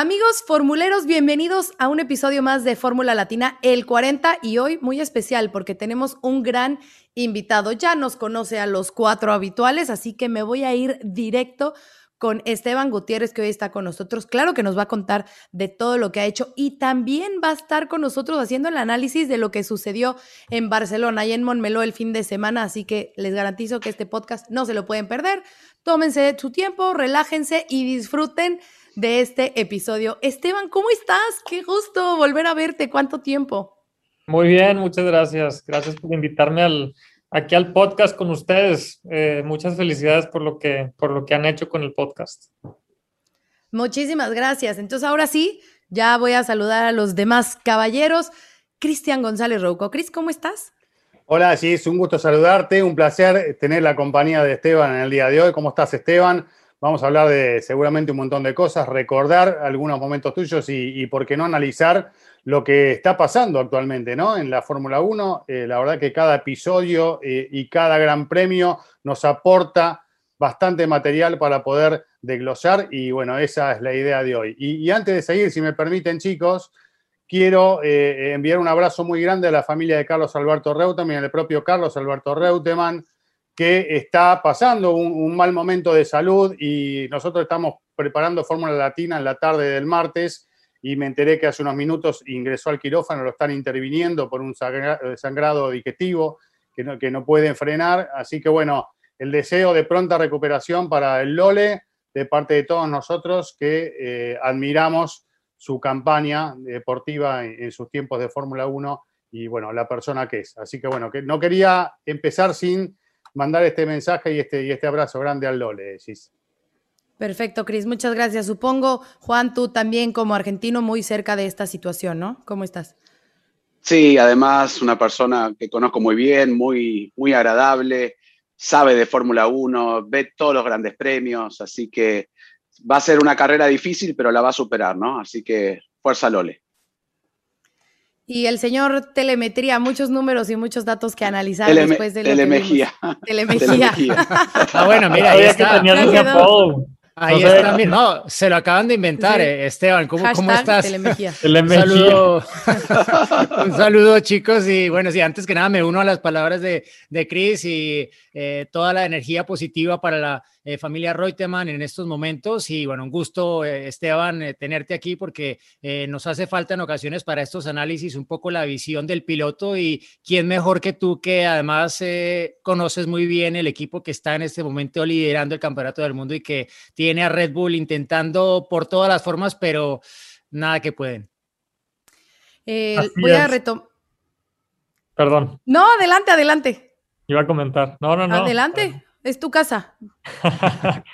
Amigos formuleros, bienvenidos a un episodio más de Fórmula Latina, el 40, y hoy muy especial porque tenemos un gran invitado. Ya nos conoce a los cuatro habituales, así que me voy a ir directo con Esteban Gutiérrez, que hoy está con nosotros. Claro que nos va a contar de todo lo que ha hecho y también va a estar con nosotros haciendo el análisis de lo que sucedió en Barcelona y en Montmeló el fin de semana. Así que les garantizo que este podcast no se lo pueden perder. Tómense su tiempo, relájense y disfruten de este episodio. Esteban, ¿cómo estás? Qué gusto volver a verte. ¿Cuánto tiempo? Muy bien, muchas gracias. Gracias por invitarme al, aquí al podcast con ustedes. Eh, muchas felicidades por lo, que, por lo que han hecho con el podcast. Muchísimas gracias. Entonces, ahora sí, ya voy a saludar a los demás caballeros. Cristian González Rouco. Cris, ¿cómo estás? Hola, sí, es un gusto saludarte. Un placer tener la compañía de Esteban en el día de hoy. ¿Cómo estás, Esteban? Vamos a hablar de seguramente un montón de cosas, recordar algunos momentos tuyos y, por qué no analizar lo que está pasando actualmente ¿no? en la Fórmula 1. Eh, la verdad que cada episodio eh, y cada gran premio nos aporta bastante material para poder desglosar y bueno, esa es la idea de hoy. Y, antes de seguir, si me permiten chicos, quiero eh, enviar un abrazo muy grande a la familia de Carlos Alberto Reutemann y al propio Carlos Alberto Reutemann, que está pasando un, mal momento de salud y nosotros estamos preparando Fórmula Latina en la tarde del martes y me enteré que hace unos minutos ingresó al quirófano, lo están interviniendo por un sangrado digestivo que no, que no pueden frenar. Así que bueno, el deseo de pronta recuperación para el Lole de parte de todos nosotros que eh, admiramos su campaña deportiva en, en sus tiempos de Fórmula 1 y bueno, la persona que es. Así que bueno, que no quería empezar sin mandar este mensaje y este, y este abrazo grande al Lole, decís. Perfecto, Cris, muchas gracias. Supongo, Juan, tú también como argentino muy cerca de esta situación, ¿no? ¿Cómo estás? Sí, además una persona que conozco muy bien, muy, muy agradable, sabe de Fórmula 1, ve todos los grandes premios, así que va a ser una carrera difícil, pero la va a superar, ¿no? Así que fuerza Lole. Y el señor Telemetría, muchos números y muchos datos que analizar después de lo telemejía. Que Telemejía. ah, bueno, mira, ahí está. Ahí está, no, se lo acaban de inventar, eh, Esteban. ¿Cómo, ¿cómo estás? Un saludo, un saludo, chicos. Y bueno, sí, antes que nada me uno a las palabras de, de Chris y eh, toda la energía positiva para la eh, familia Reutemann en estos momentos. Y bueno, un gusto, eh, Esteban, eh, tenerte aquí porque nos hace falta en ocasiones para estos análisis un poco la visión del piloto y quién mejor que tú que además conoces muy bien el equipo que está en este momento liderando el campeonato del mundo y que tiene a Red Bull intentando por todas las formas, pero nada que pueden. voy a retomar. Perdón. No, adelante, adelante. Iba a comentar. No, no, no. Adelante. Es tu casa.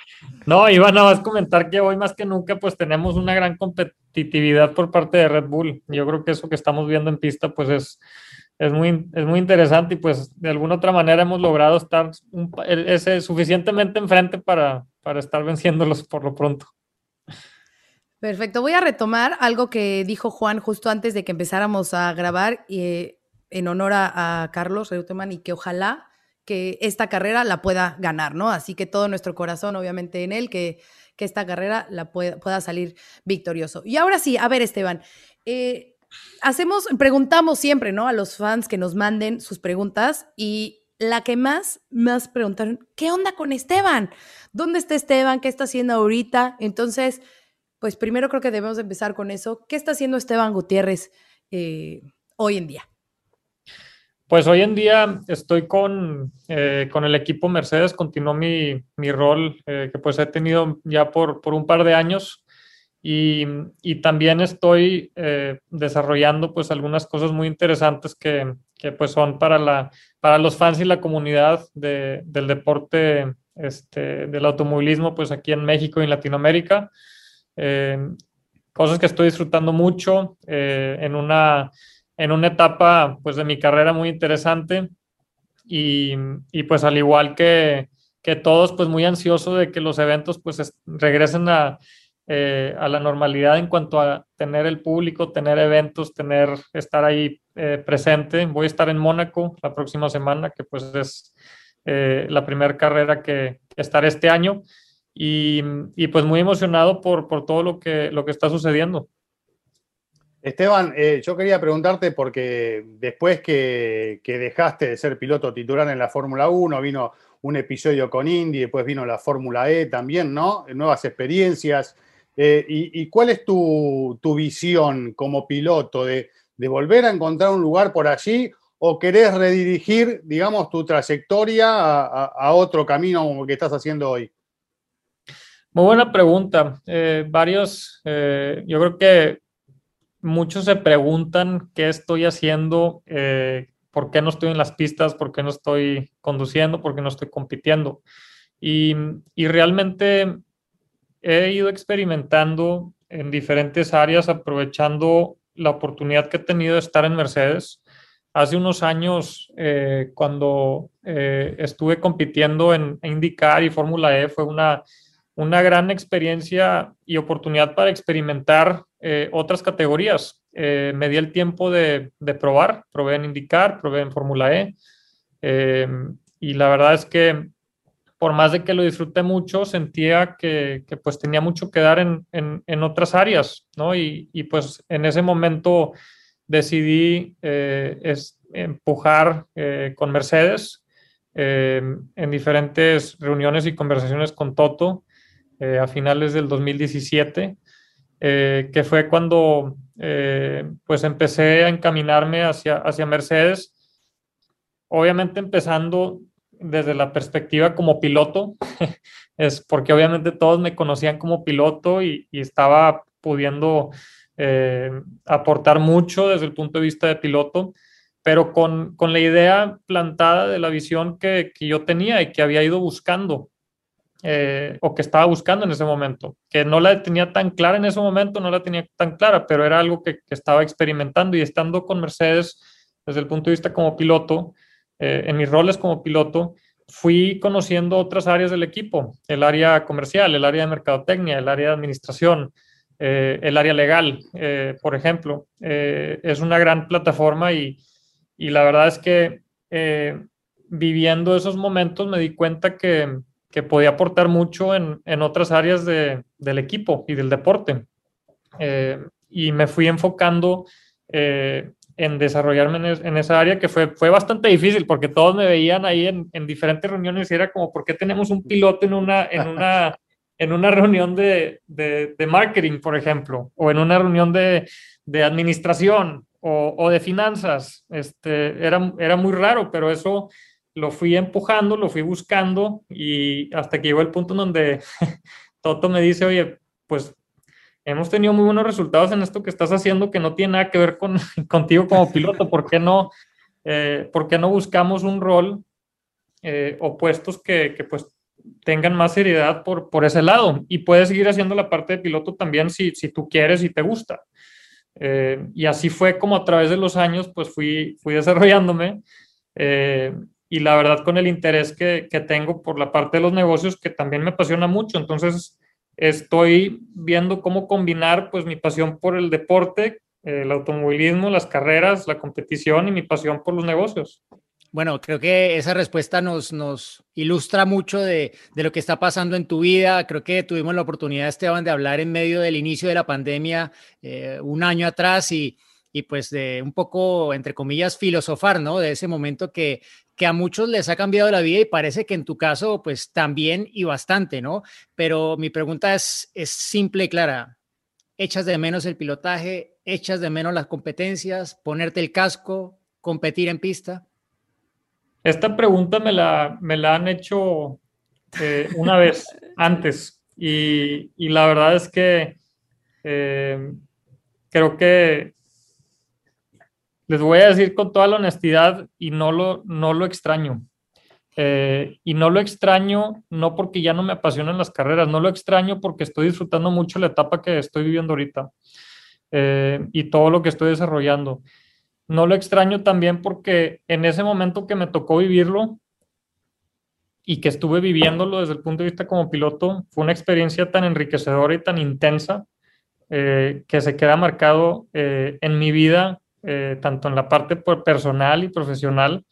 no, iba nada más comentar que hoy más que nunca pues tenemos una gran competitividad por parte de Red Bull. Yo creo que eso que estamos viendo en pista pues es, es, muy, es muy interesante y pues de alguna otra manera hemos logrado estar ese, suficientemente enfrente para, para estar venciéndolos por lo pronto. Perfecto, voy a retomar algo que dijo Juan justo antes de que empezáramos a grabar y, eh, en honor a, Carlos Reutemann y que ojalá que esta carrera la pueda ganar, ¿no? Así que todo nuestro corazón, obviamente, en él, que, que esta carrera la pueda, pueda, salir victorioso. Y ahora sí, a ver, Esteban, eh, hacemos, preguntamos siempre, ¿no? A los fans que nos manden sus preguntas y la que más, más preguntaron, ¿qué onda con Esteban? ¿Dónde está Esteban? ¿Qué está haciendo ahorita? Entonces, pues primero creo que debemos empezar con eso. ¿Qué está haciendo Esteban Gutiérrez eh, hoy en día? Pues hoy en día estoy con, eh, con el equipo Mercedes, continuó mi, mi rol eh, que pues he tenido ya por, por un par de años. Y, y también estoy eh, desarrollando pues algunas cosas muy interesantes que, que, pues son para, la, para los fans y la comunidad de, del deporte este, del automovilismo pues aquí en México y en Latinoamérica. Cosas que estoy disfrutando mucho en, una, en una etapa pues, de mi carrera muy interesante y, y pues al igual que, que, todos, pues muy ansioso de que los eventos pues regresen a, eh, a la normalidad en cuanto a tener el público, tener eventos, tener, estar ahí eh, presente. Voy a estar en Mónaco la próxima semana, que pues es la primera carrera que, estaré este año y, pues muy emocionado por, todo lo que, lo que está sucediendo. Esteban, eh, yo quería preguntarte porque después que, dejaste de ser piloto titular en la Fórmula 1, vino un episodio con Indy, después vino la Fórmula E también, ¿no? Nuevas experiencias. Eh, y, cuál es tu, visión como piloto de, volver a encontrar un lugar por allí o querés redirigir, digamos, tu trayectoria a, otro camino como que estás haciendo hoy? Muy buena pregunta. Eh, varios, yo creo que muchos se preguntan qué estoy haciendo, eh, por qué no estoy en las pistas, por qué no estoy conduciendo, por qué no estoy compitiendo. Y, realmente he ido experimentando en diferentes áreas, aprovechando la oportunidad que he tenido de estar en Mercedes. Hace unos años, cuando estuve compitiendo en IndyCar y Fórmula E, fue una una gran experiencia y oportunidad para experimentar eh, otras categorías. Eh, me di el tiempo de, probar, probé en IndyCar, probé en Fórmula E, eh, y la verdad es que por más de que lo disfruté mucho, sentía que, pues tenía mucho que dar en, otras áreas, ¿no? Y, pues en ese momento decidí es, empujar con Mercedes en diferentes reuniones y conversaciones con Toto eh, a finales del 2017, eh, que fue cuando eh, pues empecé a encaminarme hacia, hacia Mercedes, obviamente empezando desde la perspectiva como piloto, es porque obviamente todos me conocían como piloto y, estaba pudiendo aportar mucho desde el punto de vista de piloto, pero con, con la idea plantada de la visión que, que, yo tenía y que había ido buscando eh, o que estaba buscando en ese momento, que no la tenía tan clara en ese momento, no la tenía tan clara, pero era algo que, estaba experimentando y estando con Mercedes desde el punto de vista como piloto, eh, en mis roles como piloto, fui conociendo otras áreas del equipo, el área comercial, el área de mercadotecnia, el área de administración, eh, el área legal, por ejemplo. es una gran plataforma y, y la verdad es que viviendo esos momentos me di cuenta que, que podía aportar mucho en, en otras áreas de, del equipo y del deporte. Eh, y me fui enfocando eh, en desarrollarme en, esa área que fue, fue bastante difícil porque todos me veían ahí en, en, diferentes reuniones y era como, ¿por qué tenemos un piloto en una, en una, en una reunión de, de, de marketing, por ejemplo, o en una reunión de, de administración o, o, de finanzas? Este, era, era muy raro, pero eso lo fui empujando, lo fui buscando y hasta que llegó el punto en donde Toto me dice, oye, pues hemos tenido muy buenos resultados en esto que estás haciendo que no tiene nada que ver con, contigo como piloto, ¿por qué no, eh, ¿por no buscamos un rol eh, opuestos que, que, pues tengan más seriedad por, por ese lado y puedes seguir haciendo la parte de piloto también si, si tú quieres y te gusta. Eh, y así fue como a través de los años pues fui, fui desarrollándome y la verdad con el interés que, que, tengo por la parte de los negocios que también me apasiona mucho. Entonces estoy viendo cómo combinar pues mi pasión por el deporte, el automovilismo, las carreras, la competición y mi pasión por los negocios. Bueno, creo que esa respuesta nos, nos ilustra mucho de, de, lo que está pasando en tu vida. Creo que tuvimos la oportunidad, Esteban, de hablar en medio del inicio de la pandemia eh, un año atrás y, y pues de un poco, entre comillas, filosofar, ¿no? De ese momento que, que a muchos les ha cambiado la vida y parece que en tu caso, pues también y bastante, ¿no? Pero mi pregunta es, es simple y clara. ¿Echas de menos el pilotaje? ¿Echas de menos las competencias? ¿Ponerte el casco? ¿Competir en pista? Esta pregunta me la, me la han hecho eh, una vez antes y, y, la verdad es que eh, creo que les voy a decir con toda la honestidad y no lo, no lo extraño. eh, y no lo extraño, no porque ya no me apasionan las carreras, no lo extraño porque estoy disfrutando mucho la etapa que estoy viviendo ahorita eh, y todo lo que estoy desarrollando. No lo extraño también porque en ese momento que me tocó vivirlo y que estuve viviéndolo desde el punto de vista como piloto, fue una experiencia tan enriquecedora y tan intensa eh, que se queda marcado en mi vida, tanto en la parte personal y profesional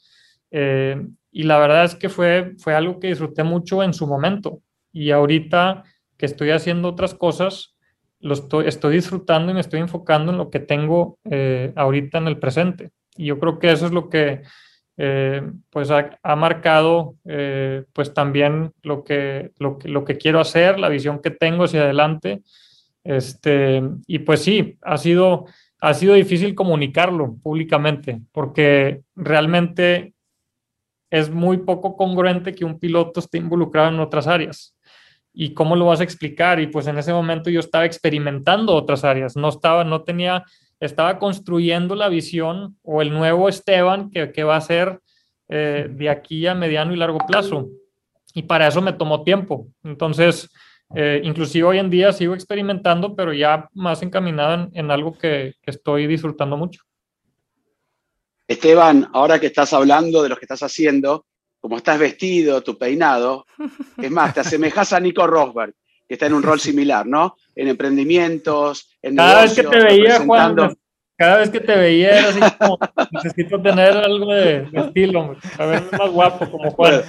y la verdad es que fue, fue algo que disfruté mucho en su momento. Y ahorita que estoy haciendo otras cosas, lo estoy, disfrutando y me estoy enfocando en lo que tengo eh, ahorita en el presente. Y yo creo que eso es lo que eh, pues ha, ha marcado eh, pues también lo que, lo, que, lo que quiero hacer, la visión que tengo hacia adelante. Este, y pues sí, ha sido, ha sido difícil comunicarlo públicamente porque realmente es muy poco congruente que un piloto esté involucrado en otras áreas. ¿Y cómo lo vas a explicar? Y pues en ese momento yo estaba experimentando otras áreas, no estaba, no tenía, estaba construyendo la visión o el nuevo Esteban que, va a ser eh, de aquí a mediano y largo plazo. Y para eso me tomó tiempo. Entonces, eh, inclusive hoy en día sigo experimentando, pero ya más encaminado en, algo que estoy disfrutando mucho. Esteban, ahora que estás hablando de lo que estás haciendo, como estás vestido, tu peinado, es más, te asemejas a Nico Rosberg, que está en un rol similar, ¿no? En emprendimientos, en Cada vez que te veía, Juan, cada vez que te veía era así como, necesito tener algo de, estilo, a verme más guapo como Juan.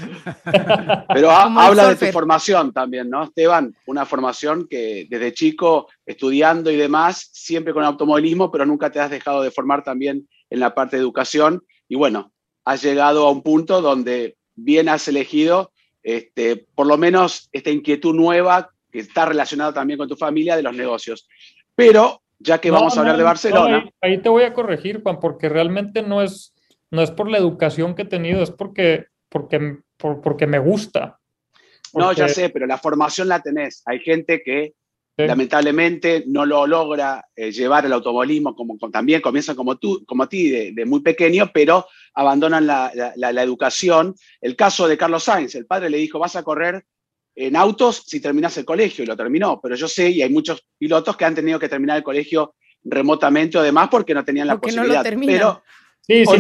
Pero, habla de tu formación también, ¿no, Esteban? Una formación que desde chico, estudiando y demás, siempre con automovilismo, pero nunca te has dejado de formar también en la parte de educación y bueno, has llegado a un punto donde bien has elegido este, por lo menos esta inquietud nueva que está relacionada también con tu familia de los negocios. Pero ya que vamos a hablar de Barcelona... ahí, te voy a corregir, Juan, porque realmente no es, no es por la educación que he tenido, es porque, porque, porque me gusta. No, ya sé, pero la formación la tenés. Hay gente que Lamentablemente no lo logra eh, llevar el automovilismo, como, también comienzan como tú, como a ti, de, muy pequeño, pero abandonan la, educación. El caso de Carlos Sainz, el padre le dijo, vas a correr en autos si terminas el colegio, y lo terminó. Pero yo sé, y hay muchos pilotos que han tenido que terminar el colegio remotamente o demás porque no tenían la posibilidad. pero Sí, sí,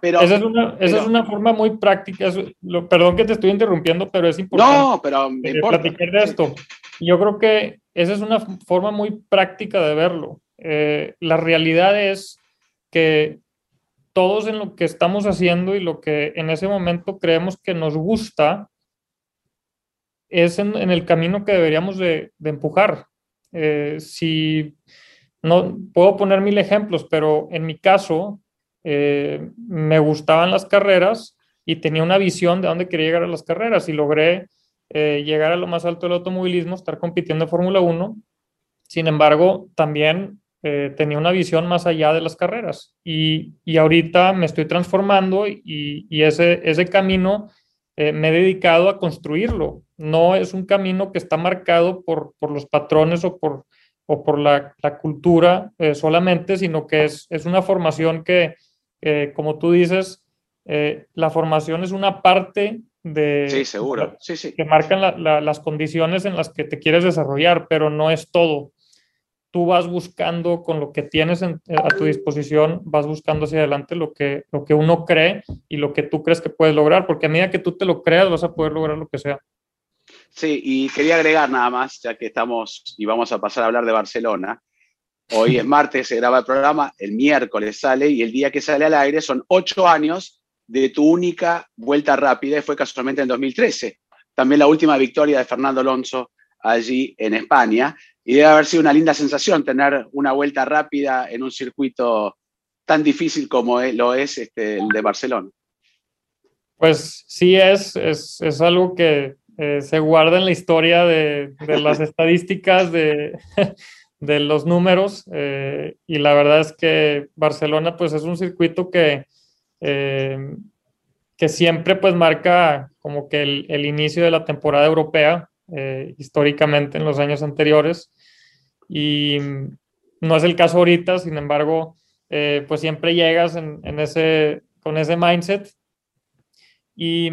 pero, esa, es una, esa es una forma muy práctica. lo, perdón que te estoy interrumpiendo, pero es importante. No, pero me importa. platicar de esto. Yo creo que esa es una forma muy práctica de verlo. Eh, la realidad es que todos en lo que estamos haciendo y lo que en ese momento creemos que nos gusta es en, el camino que deberíamos de, empujar. Eh, si no puedo poner mil ejemplos, pero en mi caso, eh, me gustaban las carreras y tenía una visión de dónde quería llegar a las carreras y logré eh, llegar a lo más alto del automovilismo, estar compitiendo en Fórmula 1. Sin embargo, también tenía una visión más allá de las carreras y, y ahorita me estoy transformando y, y ese, ese camino me he dedicado a construirlo. No es un camino que está marcado por, por los patrones o por, o por la, la cultura solamente, sino que es, es una formación que, como tú dices, eh, la formación es una parte de... Sí, seguro. Sí, sí. Que marcan las condiciones en las que te quieres desarrollar, pero no es todo. Tú vas buscando con lo que tienes a tu disposición, vas buscando hacia adelante lo que, lo que uno cree y lo que tú crees que puedes lograr, porque a medida que tú te lo creas vas a poder lograr lo que sea. Sí, y quería agregar nada más, ya que estamos y vamos a pasar a hablar de Barcelona, Hoy es martes, se graba el programa, el miércoles sale y el día que sale al aire son ocho años de tu única vuelta rápida y fue casualmente en 2013. También la última victoria de Fernando Alonso allí en España. Y debe haber sido una linda sensación tener una vuelta rápida en un circuito tan difícil como lo es este, el de Barcelona. Pues sí, es, es, algo que eh, se guarda en la historia de, de las estadísticas de, de los números eh, y la verdad es que Barcelona pues es un circuito que, eh, que siempre pues marca como que el, inicio de la temporada europea históricamente en los años anteriores y no es el caso ahorita, sin embargo pues siempre llegas en, ese, con ese mindset Y,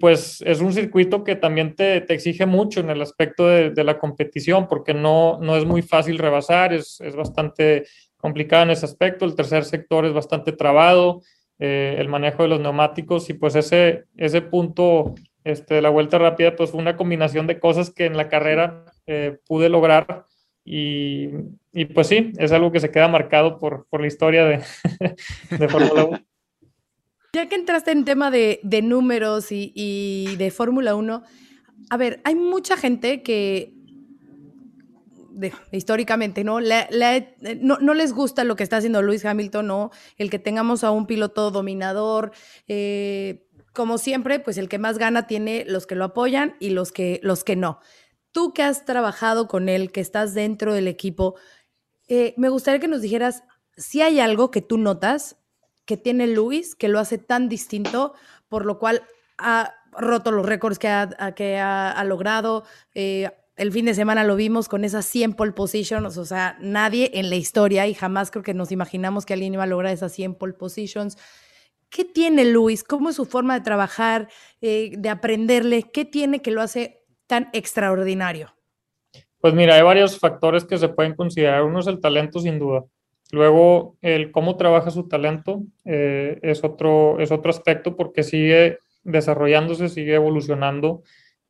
pues es un circuito que también te, exige mucho en el aspecto de, la competición, porque no, no es muy fácil rebasar, es, es, bastante complicado en ese aspecto. El tercer sector es bastante trabado, eh, el manejo de los neumáticos, y pues ese, ese punto este, de la vuelta rápida, pues fue una combinación de cosas que en la carrera eh, pude lograr. Y, y, pues sí, es algo que se queda marcado por, por la historia de, de Fórmula 1. Ya que entraste en tema de, números y, de Fórmula 1, a ver, hay mucha gente que históricamente, ¿no? ¿no? les gusta lo que está haciendo Lewis Hamilton, ¿no? El que tengamos a un piloto dominador. Eh, como siempre, pues el que más gana tiene los que lo apoyan y los que, los que no. Tú que has trabajado con él, que estás dentro del equipo, eh, me gustaría que nos dijeras si hay algo que tú notas que tiene Luis, que lo hace tan distinto, por lo cual ha roto los récords que ha, que ha, logrado. Eh, el fin de semana lo vimos con esas 100 pole positions, o sea, nadie en la historia y jamás creo que nos imaginamos que alguien iba a lograr esas 100 pole positions. ¿Qué tiene Luis? ¿Cómo es su forma de trabajar, eh, de aprenderle? ¿Qué tiene que lo hace tan extraordinario? Pues mira, hay varios factores que se pueden considerar. Uno es el talento, sin duda. Luego, el cómo trabaja su talento eh, es, otro, es otro aspecto porque sigue desarrollándose, sigue evolucionando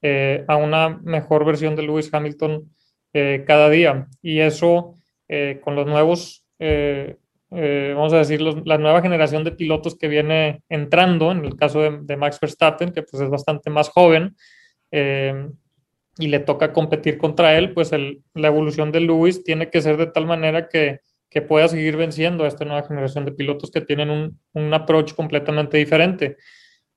eh, a una mejor versión de Lewis Hamilton eh, cada día. Y eso con los nuevos, vamos a decir, la nueva generación de pilotos que viene entrando, en el caso de, Max Verstappen, que pues es bastante más joven, y le toca competir contra él, pues la evolución de Lewis tiene que ser de tal manera que que pueda seguir venciendo a esta nueva generación de pilotos que tienen un, un approach completamente diferente.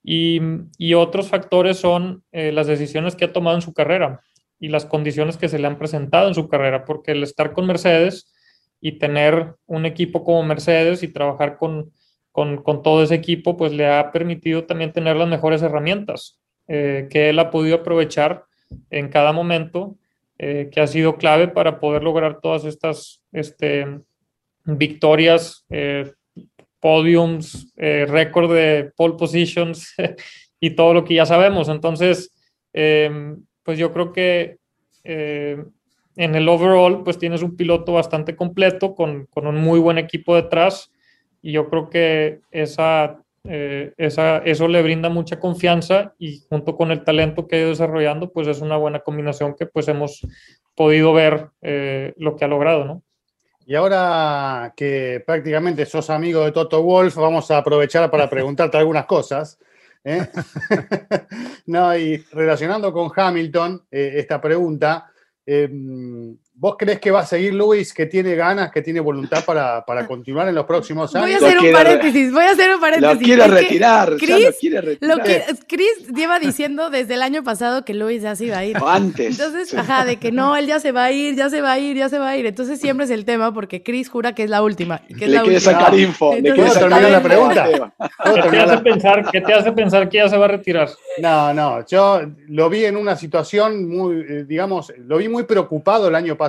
Y, y otros factores son eh, las decisiones que ha tomado en su carrera y las condiciones que se le han presentado en su carrera, porque el estar con Mercedes y tener un equipo como Mercedes y trabajar con, con, con todo ese equipo, pues le ha permitido también tener las mejores herramientas eh, que él ha podido aprovechar en cada momento, eh, que ha sido clave para poder lograr todas estas este, victorias, eh, podiums, eh, récord de pole positions y todo lo que ya sabemos. Entonces, em, pues yo creo que eh, en el overall, pues tienes un piloto bastante completo con, con, un muy buen equipo detrás y yo creo que esa, esa, eso le brinda mucha confianza y junto con el talento que ha ido desarrollando, pues es una buena combinación que pues hemos podido ver lo que ha logrado, ¿no? Y ahora que prácticamente sos amigo de Toto Wolf, vamos a aprovechar para preguntarte algunas cosas. ¿eh? no, y relacionando con Hamilton, eh, esta pregunta, em, ¿Vos crees que va a seguir Luis, que tiene ganas, que tiene voluntad para, continuar en los próximos años? Voy a hacer un paréntesis, voy a hacer un paréntesis. Lo quiere retirar, Chris, lo quiere retirar. Chris lleva diciendo desde el año pasado que Luis ya se iba a ir. O antes. Entonces, ajá, de que no, él ya se va a ir, ya se va a ir, ya se va a ir. Entonces siempre es el tema porque Chris jura que es la última. Que le quiere sacar info. le quiere terminar la pregunta? ¿Qué te, hace pensar, ¿Qué te hace pensar que ya se va a retirar? No, no, yo lo vi en una situación muy, eh, digamos, lo vi muy preocupado el año pasado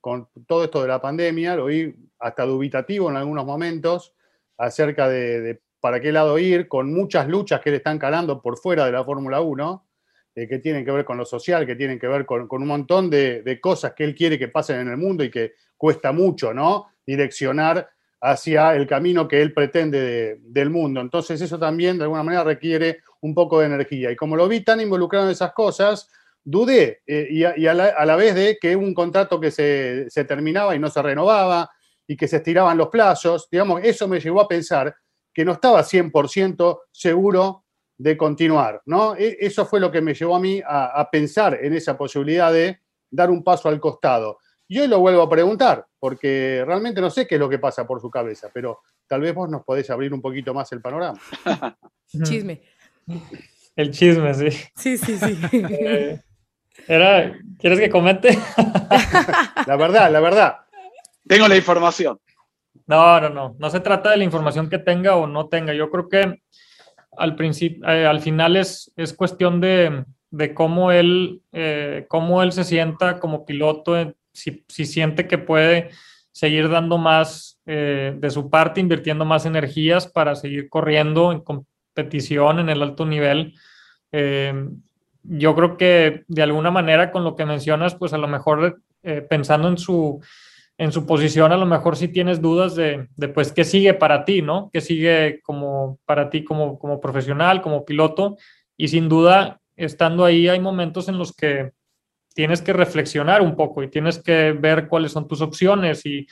con todo esto de la pandemia, lo vi hasta dubitativo en algunos momentos acerca de, para qué lado ir, con muchas luchas que le están calando por fuera de la Fórmula 1, eh, que tienen que ver con lo social, que tienen que ver con, un montón de, cosas que él quiere que pasen en el mundo y que cuesta mucho, ¿no? Direccionar hacia el camino que él pretende del mundo. Entonces eso también de alguna manera requiere un poco de energía. Y como lo vi tan involucrado en esas cosas, dudé eh, y, a, la, vez de que un contrato que se, terminaba y no se renovaba y que se estiraban los plazos, digamos, eso me llevó a pensar que no estaba 100% seguro de continuar, ¿no? E, eso fue lo que me llevó a mí a, pensar en esa posibilidad de dar un paso al costado. Y hoy lo vuelvo a preguntar, porque realmente no sé qué es lo que pasa por su cabeza, pero tal vez vos nos podés abrir un poquito más el panorama. Chisme. El chisme, sí. Sí, sí, sí. Eh, era, ¿Quieres que comente? la verdad, la verdad. Tengo la información. No, no, no. No se trata de la información que tenga o no tenga. Yo creo que al principio, eh, al final es, es cuestión de, de cómo él, eh, cómo él se sienta como piloto, eh, si, si, siente que puede seguir dando más de su parte, invirtiendo más energías para seguir corriendo competición en el alto nivel. Yo creo que de alguna manera con lo que mencionas, pues a lo mejor eh, pensando en su, en su posición, a lo mejor sí tienes dudas de, de, pues qué sigue para ti, ¿no? ¿Qué sigue como para ti como, como profesional, como piloto? Y sin duda, estando ahí hay momentos en los que tienes que reflexionar un poco y tienes que ver cuáles son tus opciones y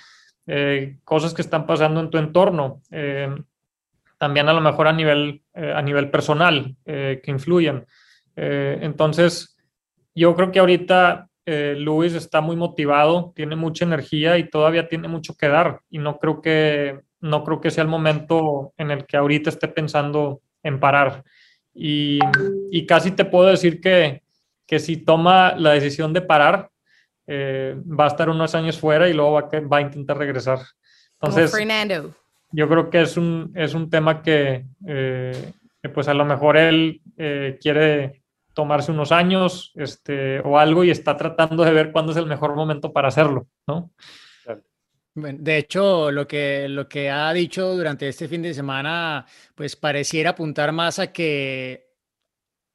eh, cosas que están pasando en tu entorno. Eh, también a lo mejor a nivel, a nivel personal que influyen. Entonces, yo creo que ahorita eh, Luis está muy motivado, tiene mucha energía y todavía tiene mucho que dar. Y no creo que, no creo que sea el momento en el que ahorita esté pensando en parar. Y, casi te puedo decir que, que, si toma la decisión de parar, eh, va a estar unos años fuera y luego va, va a intentar regresar. Entonces, Fernando. yo creo que es un, es un tema que, eh, pues a lo mejor él quiere tomarse unos años este, o algo y está tratando de ver cuándo es el mejor momento para hacerlo, ¿no? De hecho, lo que, lo que ha dicho durante este fin de semana, pues pareciera apuntar más a que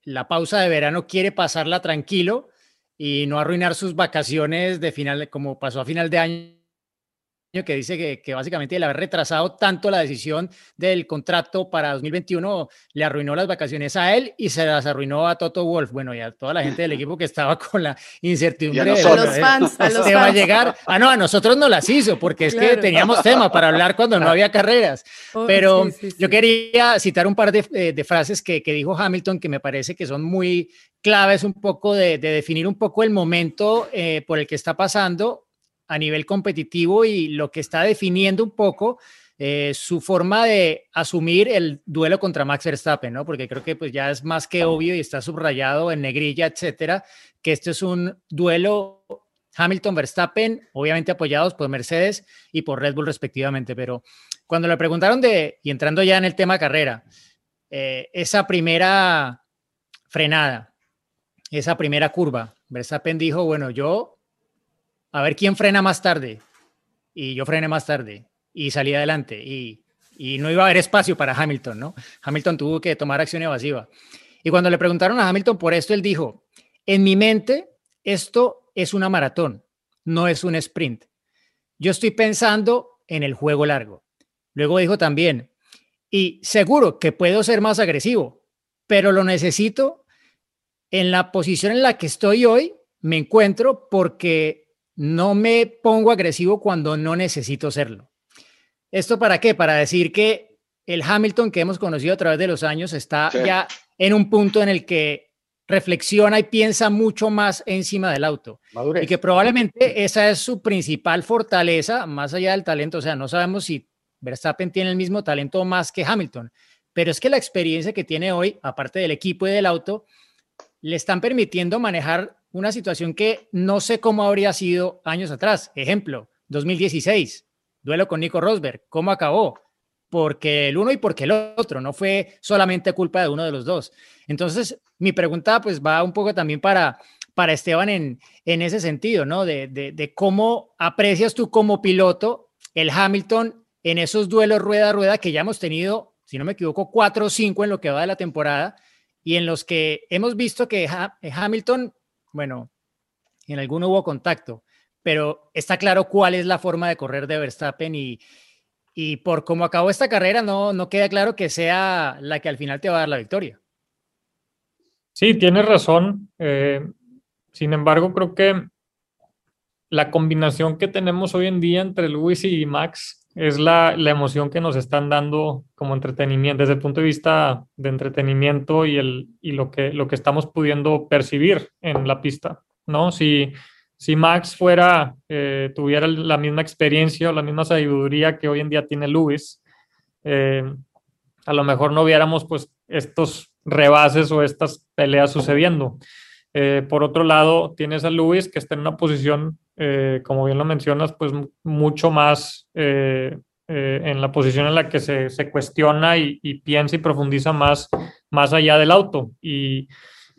la pausa de verano quiere pasarla tranquilo y no arruinar sus vacaciones de final, como pasó a final de año que dice que, que, básicamente el haber retrasado tanto la decisión del contrato para 2021 le arruinó las vacaciones a él y se las arruinó a Toto Wolf. Bueno, y a toda la gente del equipo que estaba con la incertidumbre. A, de, los fans, a los va a llegar. Ah, no, a nosotros no las hizo porque es que teníamos tema para hablar cuando no había carreras. Oh, Pero yo quería citar un par de, eh, de frases que, que, dijo Hamilton que me parece que son muy claves un poco de, de definir un poco el momento eh, por el que está pasando a nivel competitivo y lo que está definiendo un poco eh, su forma de asumir el duelo contra Max Verstappen, ¿no? Porque creo que pues ya es más que obvio y está subrayado en negrilla, etcétera, que este es un duelo Hamilton-Verstappen, obviamente apoyados por Mercedes y por Red Bull respectivamente, pero cuando le preguntaron de, y entrando ya en el tema carrera, eh, esa primera frenada, esa primera curva, Verstappen dijo, bueno, yo a ver quién frena más tarde. Y yo frené más tarde y salí adelante y, no iba a haber espacio para Hamilton, ¿no? Hamilton tuvo que tomar acción evasiva. Y cuando le preguntaron a Hamilton por esto, él dijo, en mi mente, esto es una maratón, no es un sprint. Yo estoy pensando en el juego largo. Luego dijo también, y seguro que puedo ser más agresivo, pero lo necesito en la posición en la que estoy hoy, me encuentro porque no me pongo agresivo cuando no necesito serlo. ¿Esto para qué? Para decir que el Hamilton que hemos conocido a través de los años está ya en un punto en el que reflexiona y piensa mucho más encima del auto. Y que probablemente esa es su principal fortaleza, más allá del talento. O sea, no sabemos si Verstappen tiene el mismo talento más que Hamilton, pero es que la experiencia que tiene hoy, aparte del equipo y del auto, le están permitiendo manejar una situación que no sé cómo habría sido años atrás. Ejemplo, 2016, duelo con Nico Rosberg. ¿Cómo acabó? Porque el uno y porque el otro, no fue solamente culpa de uno de los dos. Entonces, mi pregunta pues va un poco también para, para Esteban en, en ese sentido, ¿no? De, de, cómo aprecias tú como piloto el Hamilton en esos duelos rueda a rueda que ya hemos tenido, si no me equivoco, cuatro o cinco en lo que va de la temporada y en los que hemos visto que Hamilton bueno, en alguno hubo contacto, pero está claro cuál es la forma de correr de Verstappen y, y por cómo acabó esta carrera no, no queda claro que sea la que al final te va a dar la victoria. Sí, tienes razón. Eh, sin embargo, creo que la combinación que tenemos hoy en día entre Luis y Max es la, la, emoción que nos están dando como entretenimiento, desde el punto de vista de entretenimiento y, el, y lo, que, lo que estamos pudiendo percibir en la pista, ¿no? Si, si Max fuera, eh, tuviera la misma experiencia o la misma sabiduría que hoy en día tiene Lewis, eh, a lo mejor no viéramos pues estos rebases o estas peleas sucediendo. Eh, por otro lado, tienes a Lewis que está en una posición eh, como bien lo mencionas, pues mucho más eh, eh, en la posición en la que se, se cuestiona y, piensa y profundiza más, más allá del auto y,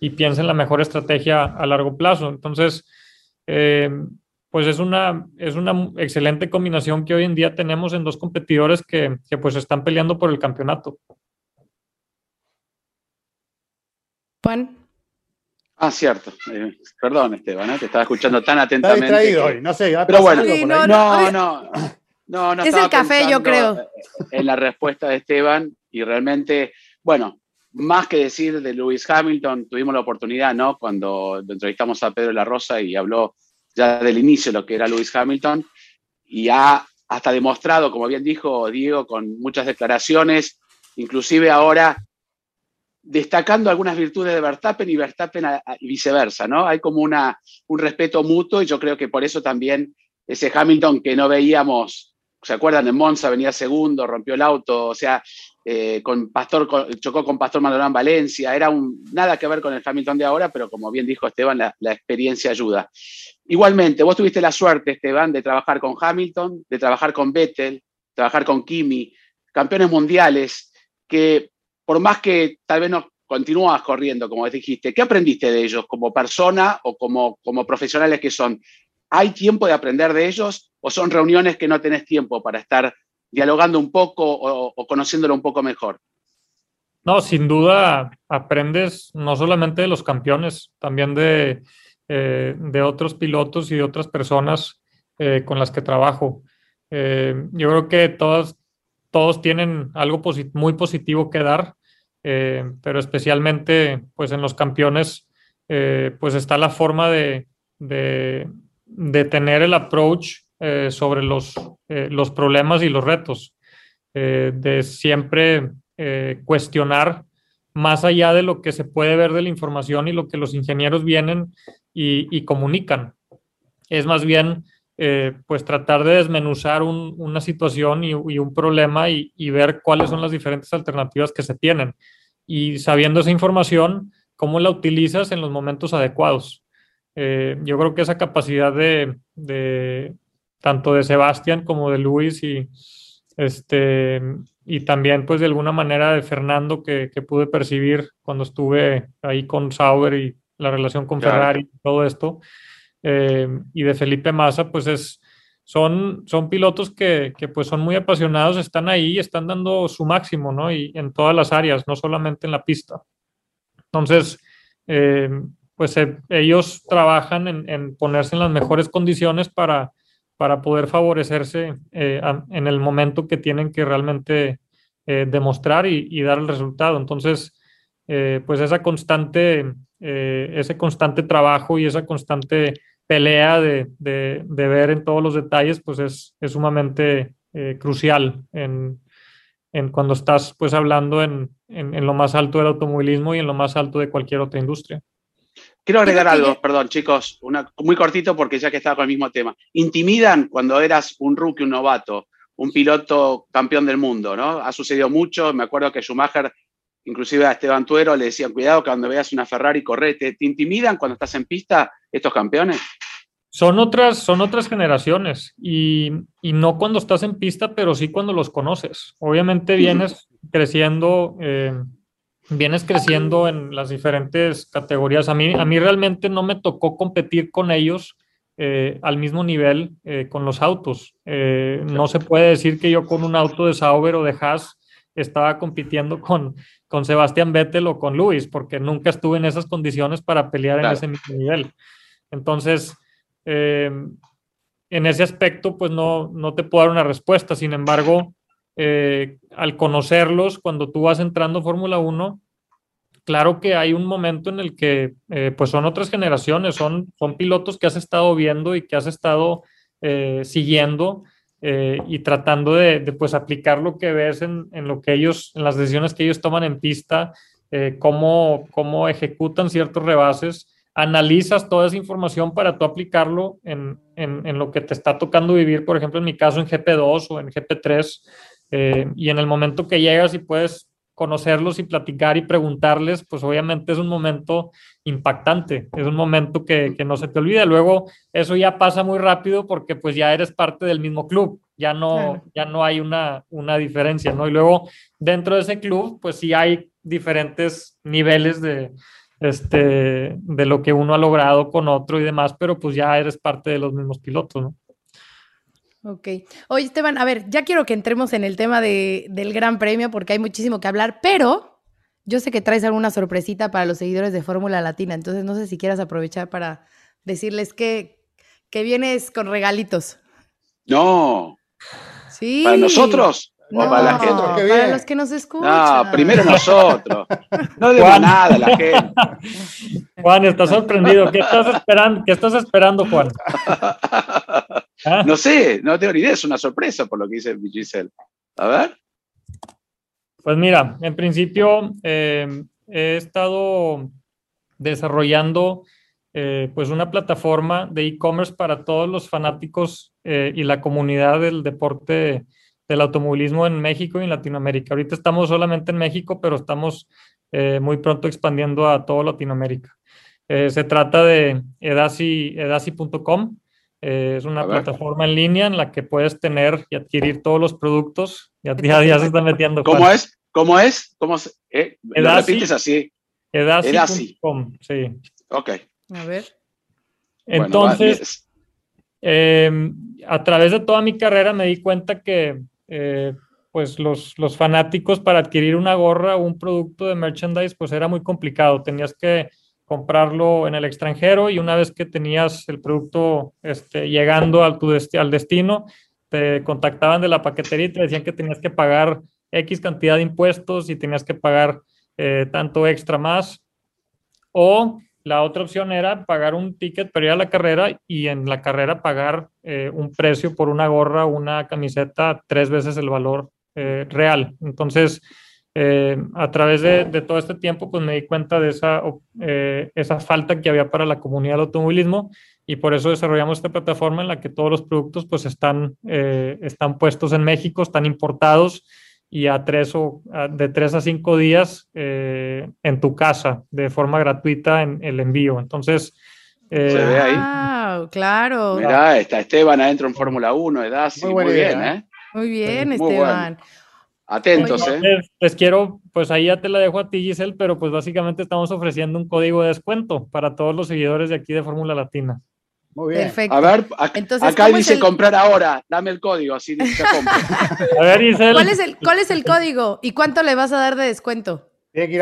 y, piensa en la mejor estrategia a largo plazo. Entonces, pues es una, es una excelente combinación que hoy en día tenemos en dos competidores que, que pues están peleando por el campeonato. Juan. Ah, cierto. Eh, perdón, Esteban, ¿eh? te estaba escuchando tan atentamente. Está distraído hoy, no sé. Pero bueno, no, no, no, no, no, Es el café, yo creo. En la respuesta de Esteban y realmente, bueno, más que decir de Lewis Hamilton, tuvimos la oportunidad, ¿no? Cuando entrevistamos a Pedro La Rosa y habló ya del inicio de lo que era Lewis Hamilton y ha hasta demostrado, como bien dijo Diego, con muchas declaraciones, inclusive ahora destacando algunas virtudes de Verstappen y Verstappen y viceversa, ¿no? Hay como una, un respeto mutuo y yo creo que por eso también ese Hamilton que no veíamos, ¿se acuerdan? En Monza venía segundo, rompió el auto, o sea, eh, con Pastor, chocó con Pastor Maldonado Valencia, era un, nada que ver con el Hamilton de ahora, pero como bien dijo Esteban, la, la experiencia ayuda. Igualmente, vos tuviste la suerte, Esteban, de trabajar con Hamilton, de trabajar con Vettel, trabajar con Kimi, campeones mundiales, que por más que tal vez no continúas corriendo, como dijiste, ¿qué aprendiste de ellos como persona o como, como profesionales que son? ¿Hay tiempo de aprender de ellos o son reuniones que no tenés tiempo para estar dialogando un poco o, conociéndolo un poco mejor? No, sin duda aprendes no solamente de los campeones, también de, eh, de otros pilotos y de otras personas eh, con las que trabajo. Eh, yo creo que todos, todos tienen algo muy positivo que dar, pero especialmente pues en los campeones pues está la forma de, de, tener el approach eh, sobre los, eh, los problemas y los retos, eh, de siempre cuestionar más allá de lo que se puede ver de la información y lo que los ingenieros vienen y, comunican. Es más bien, pues tratar de desmenuzar una situación y, un problema y, ver cuáles son las diferentes alternativas que se tienen. Y sabiendo esa información, cómo la utilizas en los momentos adecuados. yo creo que esa capacidad de, tanto de Sebastián como de Luis y, este, y también pues de alguna manera de Fernando que, pude percibir cuando estuve ahí con Sauber y la relación con Ferrari y todo esto. Eh, y de Felipe Massa pues es, son, son pilotos que, pues son muy apasionados, están ahí y están dando su máximo, ¿no? Y en todas las áreas, no solamente en la pista. Entonces, eh, pues eh, ellos trabajan en, ponerse en las mejores condiciones para, para poder favorecerse eh, en el momento que tienen que realmente demostrar y, dar el resultado. Entonces, pues esa constante, ese constante trabajo y esa constante pelea de, ver en todos los detalles, pues es, sumamente crucial en, cuando estás pues hablando en lo más alto del automovilismo y en lo más alto de cualquier otra industria. Quiero agregar algo, perdón, chicos, una, muy cortito porque ya que estaba con el mismo tema. ¿Intimidan cuando eras un rookie, un novato, un piloto campeón del mundo, ¿no? Ha sucedido mucho, me acuerdo que Schumacher, inclusive a Esteban Tuero, le decían, cuidado cuando veas una Ferrari, correte. ¿Te intimidan cuando estás en pista estos campeones? Son otras, son otras generaciones y, no cuando estás en pista, pero sí cuando los conoces. Obviamente vienes creciendo eh, vienes creciendo en las diferentes categorías. A mí, a mí realmente no me tocó competir con ellos eh, al mismo nivel eh, con los autos. Eh, no se puede decir que yo con un auto de Sauber o de Haas estaba compitiendo con, con Sebastián Vettel o con Luis, porque nunca estuve en esas condiciones para pelear en ese mismo nivel. Entonces, en ese aspecto, pues no, no te puedo dar una respuesta. Sin embargo, eh, al conocerlos, cuando tú vas entrando Fórmula 1, claro que hay un momento en el que eh, pues son otras generaciones, son, son pilotos que has estado viendo y que has estado eh, siguiendo y tratando de, pues aplicar lo que ves en, en, lo que ellos, en las decisiones que ellos toman en pista, cómo, cómo ejecutan ciertos rebases. Analizas toda esa información para tú aplicarlo en, en, en, lo que te está tocando vivir, por ejemplo, en mi caso en GP2 o en GP3, eh, y en el momento que llegas y puedes conocerlos y platicar y preguntarles, pues obviamente es un momento impactante, es un momento que, que, no se te olvida. Luego eso ya pasa muy rápido porque pues ya eres parte del mismo club, ya no, ya no hay una, una diferencia, ¿no? Y luego dentro de ese club pues sí hay diferentes niveles de, este, de lo que uno ha logrado con otro y demás, pero pues ya eres parte de los mismos pilotos, ¿no? Ok. Oye, Esteban, a ver, ya quiero que entremos en el tema de, del Gran Premio porque hay muchísimo que hablar, pero yo sé que traes alguna sorpresita para los seguidores de Fórmula Latina, entonces no sé si quieras aprovechar para decirles que, que vienes con regalitos. No. Sí. ¿Para nosotros? No, para la gente. Para los que nos escuchan. No, primero nosotros. No digo nada a la gente. Juan, estás sorprendido. ¿Qué estás esperando, ¿Qué estás esperando Juan? ¿Ah? No sé, no tengo ni idea. Es una sorpresa por lo que dice Giselle. A ver. Pues mira, en principio eh, he estado desarrollando eh, pues una plataforma de e-commerce para todos los fanáticos eh, y la comunidad del deporte del automovilismo en México y en Latinoamérica. Ahorita estamos solamente en México, pero estamos eh, muy pronto expandiendo a toda Latinoamérica. se trata de edasi.com. es una plataforma en línea en la que puedes tener y adquirir todos los productos. Ya, ya, se está metiendo. ¿Cómo es? ¿Cómo es? ¿Cómo se, ¿Lo repites así? Edasi.com, sí. Ok. A ver. Entonces, em, a través de toda mi carrera me di cuenta que eh, pues los, los, fanáticos para adquirir una gorra o un producto de merchandise pues era muy complicado. Tenías que comprarlo en el extranjero y una vez que tenías el producto este, llegando al, tu al destino, te contactaban de la paquetería y te decían que tenías que pagar X cantidad de impuestos y tenías que pagar eh, tanto extra más. O la otra opción era pagar un ticket para ir a la carrera y en la carrera pagar eh, un precio por una gorra una camiseta tres veces el valor eh, real. Entonces, eh, a través de, todo este tiempo, pues me di cuenta de esa, esa falta que había para la comunidad del automovilismo y por eso desarrollamos esta plataforma en la que todos los productos pues están, están puestos en México, están importados y a tres o de tres a cinco días eh, en tu casa de forma gratuita en el envío. Entonces, eh, se ve ahí. claro. Mira, está Esteban adentro en Fórmula 1, edad, muy, muy bien, ¿eh? Muy bien, Esteban. Atentos, ¿eh? Les, quiero, pues ahí ya te la dejo a ti, Giselle, pero pues básicamente estamos ofreciendo un código de descuento para todos los seguidores de aquí de Fórmula Latina. Muy bien. Perfecto. A ver, acá dice comprar ahora. Dame el código, así se compra. a ver, ¿Cuál es, el, ¿Cuál es el código y cuánto le vas a dar de descuento?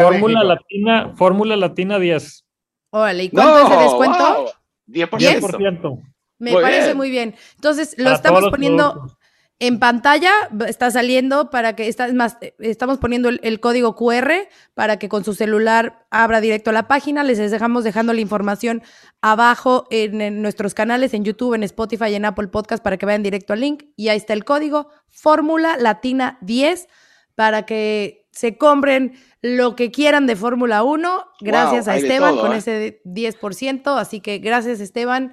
Fórmula Latina, Fórmula Latina 10. Órale, ¿y cuánto es el descuento? 10%. 10%. Me parece muy bien. Entonces, lo estamos poniendo en pantalla está saliendo para que, está, más, estamos poniendo el, código QR para que con su celular abra directo a la página. Les dejamos dejando la información abajo en, nuestros canales, en YouTube, en Spotify y en Apple Podcast para que vayan directo al link. Y ahí está el código Fórmula Latina 10 para que se compren lo que quieran de Fórmula 1. Gracias a Esteban con ¿eh? ese 10%. Así que gracias Esteban.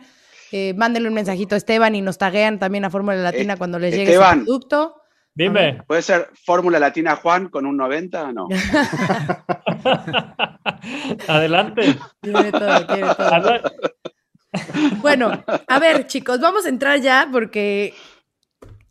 Eh, mándenle un mensajito a Esteban y nos taguean también a Fórmula Latina cuando les llegue el producto. Dime. ¿Puede ser Fórmula Latina Juan con un 90? No. Adelante. Bueno, a ver, chicos, vamos a entrar ya porque,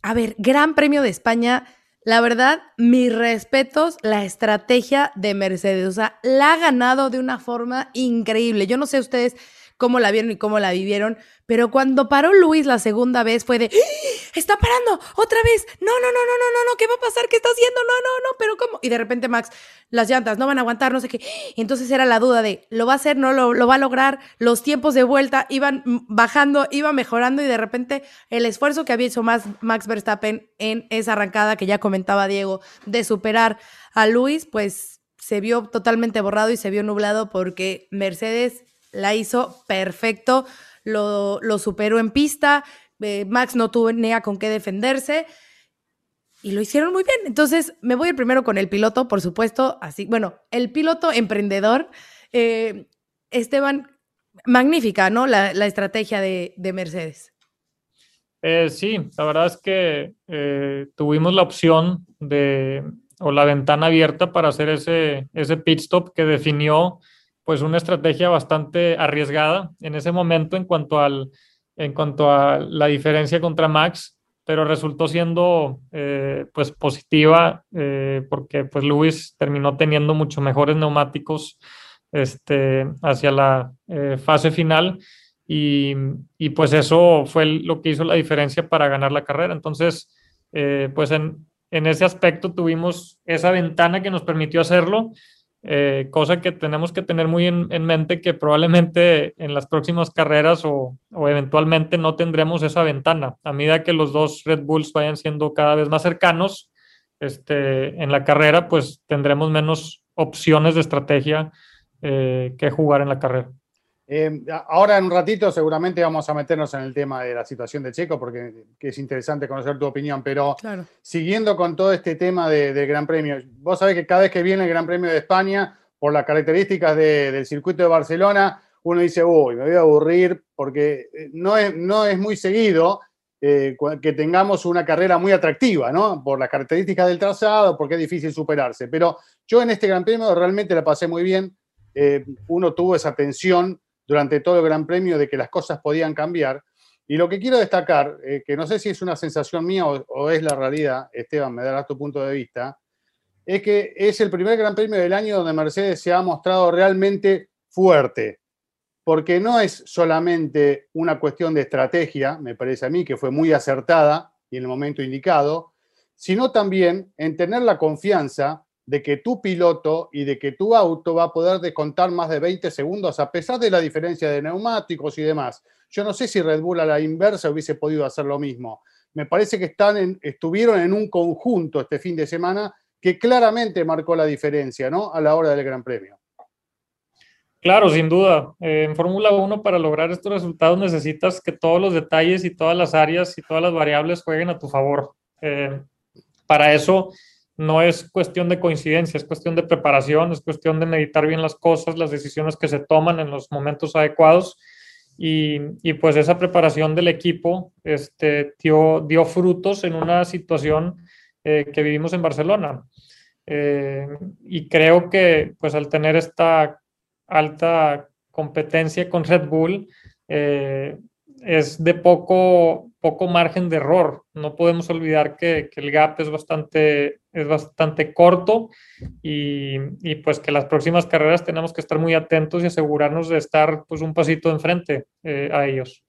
a ver, Gran Premio de España. La verdad, mis respetos, la estrategia de Mercedes. O sea, la ha ganado de una forma increíble. Yo no sé ustedes cómo la vieron y cómo la vivieron, pero cuando paró Luis la segunda vez fue de, ¡Ah! está parando, otra vez, no, no, no, no, no, no, no, ¿qué va a pasar? ¿Qué está haciendo? No, no, no, pero ¿cómo? Y de repente Max, las llantas no van a aguantar, no sé qué. Entonces era la duda de, ¿lo va a hacer? ¿No lo, lo va a lograr? Los tiempos de vuelta iban bajando, iba mejorando y de repente el esfuerzo que había hecho más Max Verstappen en esa arrancada que ya comentaba Diego de superar a Luis, pues se vio totalmente borrado y se vio nublado porque Mercedes la hizo perfecto, lo, superó en pista, eh, Max no tuvo ni con qué defenderse y lo hicieron muy bien. Entonces, me voy primero con el piloto, por supuesto, así, bueno, el piloto emprendedor, eh, Esteban, magnífica, ¿no? La, estrategia de, Mercedes. Eh, sí, la verdad es que tuvimos la opción de, o la ventana abierta para hacer ese, ese pit stop que definió pues una estrategia bastante arriesgada en ese momento en cuanto, al, en cuanto a la diferencia contra Max, pero resultó siendo eh, pues positiva eh, porque pues Lewis terminó teniendo mucho mejores neumáticos este, hacia la eh, fase final y, y, pues eso fue lo que hizo la diferencia para ganar la carrera. Entonces, pues en, en ese aspecto tuvimos esa ventana que nos permitió hacerlo eh, cosa que tenemos que tener muy en, mente que probablemente en las próximas carreras o, eventualmente no tendremos esa ventana. A medida que los dos Red Bulls vayan siendo cada vez más cercanos este, en la carrera, pues tendremos menos opciones de estrategia eh, que jugar en la carrera. Eh, ahora en un ratito seguramente vamos a meternos en el tema de la situación de Checo porque es interesante conocer tu opinión, pero siguiendo con todo este tema del Gran Premio, vos sabés que cada vez que viene el Gran Premio de España, por las características del circuito de Barcelona, uno dice, uy, me voy a aburrir porque eh, no es, no es muy seguido eh, que tengamos una carrera muy atractiva, ¿no? Por las características del trazado, porque es difícil superarse. Pero yo en este Gran Premio realmente la pasé muy bien. uno tuvo esa tensión durante todo el Gran Premio de que las cosas podían cambiar. Y lo que quiero destacar, eh, que no sé si es una sensación mía o, es la realidad, Esteban, me darás tu punto de vista, es que es el primer Gran Premio del año donde Mercedes se ha mostrado realmente fuerte, porque no es solamente una cuestión de estrategia, me parece a mí, que fue muy acertada y en el momento indicado, sino también en tener la confianza de que tu piloto y de que tu auto va a poder descontar más de 20 segundos a pesar de la diferencia de neumáticos y demás. Yo no sé si Red Bull a la inversa hubiese podido hacer lo mismo. Me parece que están estuvieron en un conjunto este fin de semana que claramente marcó la diferencia ¿no? a la hora del Gran Premio. Claro, sin duda. Eh, en Fórmula 1, para lograr estos resultados necesitas que todos los detalles y todas las áreas y todas las variables jueguen a tu favor. Eh, para eso no es cuestión de coincidencia, es cuestión de preparación, es cuestión de meditar bien las cosas, las decisiones que se toman en los momentos adecuados. Y, pues esa preparación del equipo este, dio, dio frutos en una situación eh, que vivimos en Barcelona. Eh, y creo que pues al tener esta alta competencia con Red Bull, eh, es de poco, poco margen de error. No podemos olvidar que, el gap es bastante, es bastante corto y, pues que las próximas carreras tenemos que estar muy atentos y asegurarnos de estar pues un pasito enfrente eh, a ellos.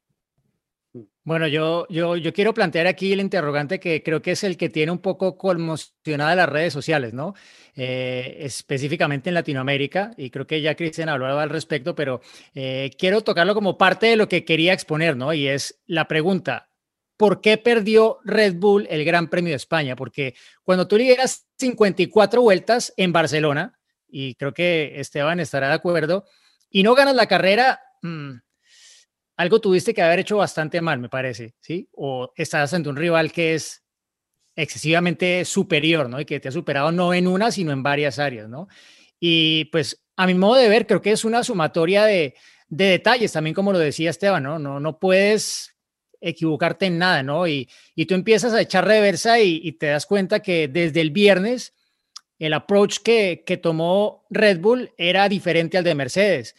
Bueno, yo, yo, yo quiero plantear aquí el interrogante que creo que es el que tiene un poco conmocionada las redes sociales, ¿no? Eh, específicamente en Latinoamérica, y creo que ya Cristian hablaba al respecto, pero eh, quiero tocarlo como parte de lo que quería exponer, ¿no? Y es la pregunta, ¿por qué perdió Red Bull el Gran Premio de España? Porque cuando tú lideras 54 vueltas en Barcelona, y creo que Esteban estará de acuerdo, y no ganas la carrera... Mmm, algo tuviste que haber hecho bastante mal, me parece, ¿sí? O estás ante un rival que es excesivamente superior, ¿no? Y que te ha superado no en una, sino en varias áreas, ¿no? Y pues a mi modo de ver, creo que es una sumatoria de, detalles, también como lo decía Esteban, ¿no? No, no puedes equivocarte en nada, ¿no? Y, tú empiezas a echar reversa y, te das cuenta que desde el viernes el approach que, que tomó Red Bull era diferente al de Mercedes.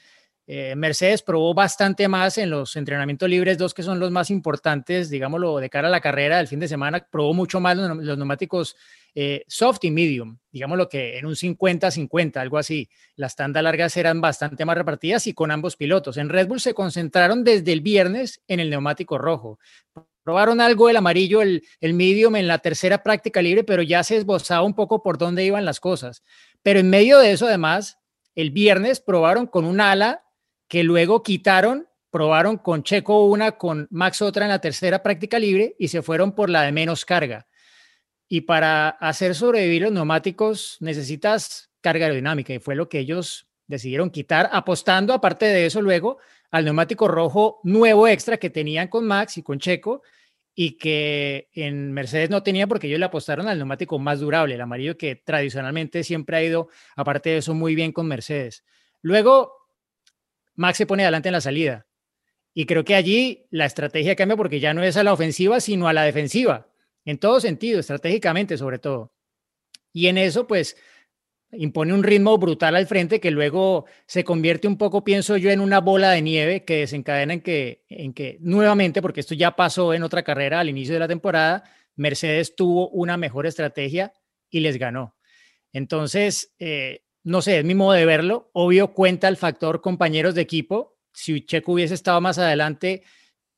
Eh, Mercedes probó bastante más en los entrenamientos libres, dos que son los más importantes, digámoslo, de cara a la carrera del fin de semana, probó mucho más los, neumáticos eh, soft y medium, digámoslo que en un 50-50, algo así. Las tandas largas eran bastante más repartidas y con ambos pilotos. En Red Bull se concentraron desde el viernes en el neumático rojo. Probaron algo el amarillo, el, el medium en la tercera práctica libre, pero ya se esbozaba un poco por dónde iban las cosas. Pero en medio de eso, además, el viernes probaron con un ala que luego quitaron, probaron con Checo una, con Max otra en la tercera práctica libre y se fueron por la de menos carga. Y para hacer sobrevivir los neumáticos necesitas carga aerodinámica y fue lo que ellos decidieron quitar, apostando aparte de eso luego al neumático rojo nuevo extra que tenían con Max y con Checo y que en Mercedes no tenía porque ellos le apostaron al neumático más durable, el amarillo que tradicionalmente siempre ha ido, aparte de eso, muy bien con Mercedes. Luego Max se pone adelante en la salida. Y creo que allí la estrategia cambia porque ya no es a la ofensiva, sino a la defensiva, en todo sentido, estratégicamente sobre todo. Y en eso, pues, impone un ritmo brutal al frente que luego se convierte un poco, pienso yo, en una bola de nieve que desencadena en que, en que nuevamente, porque esto ya pasó en otra carrera al inicio de la temporada, Mercedes tuvo una mejor estrategia y les ganó. Entonces, eh, no sé, es mi modo de verlo. Obvio cuenta el factor compañeros de equipo. Si Checo hubiese estado más adelante,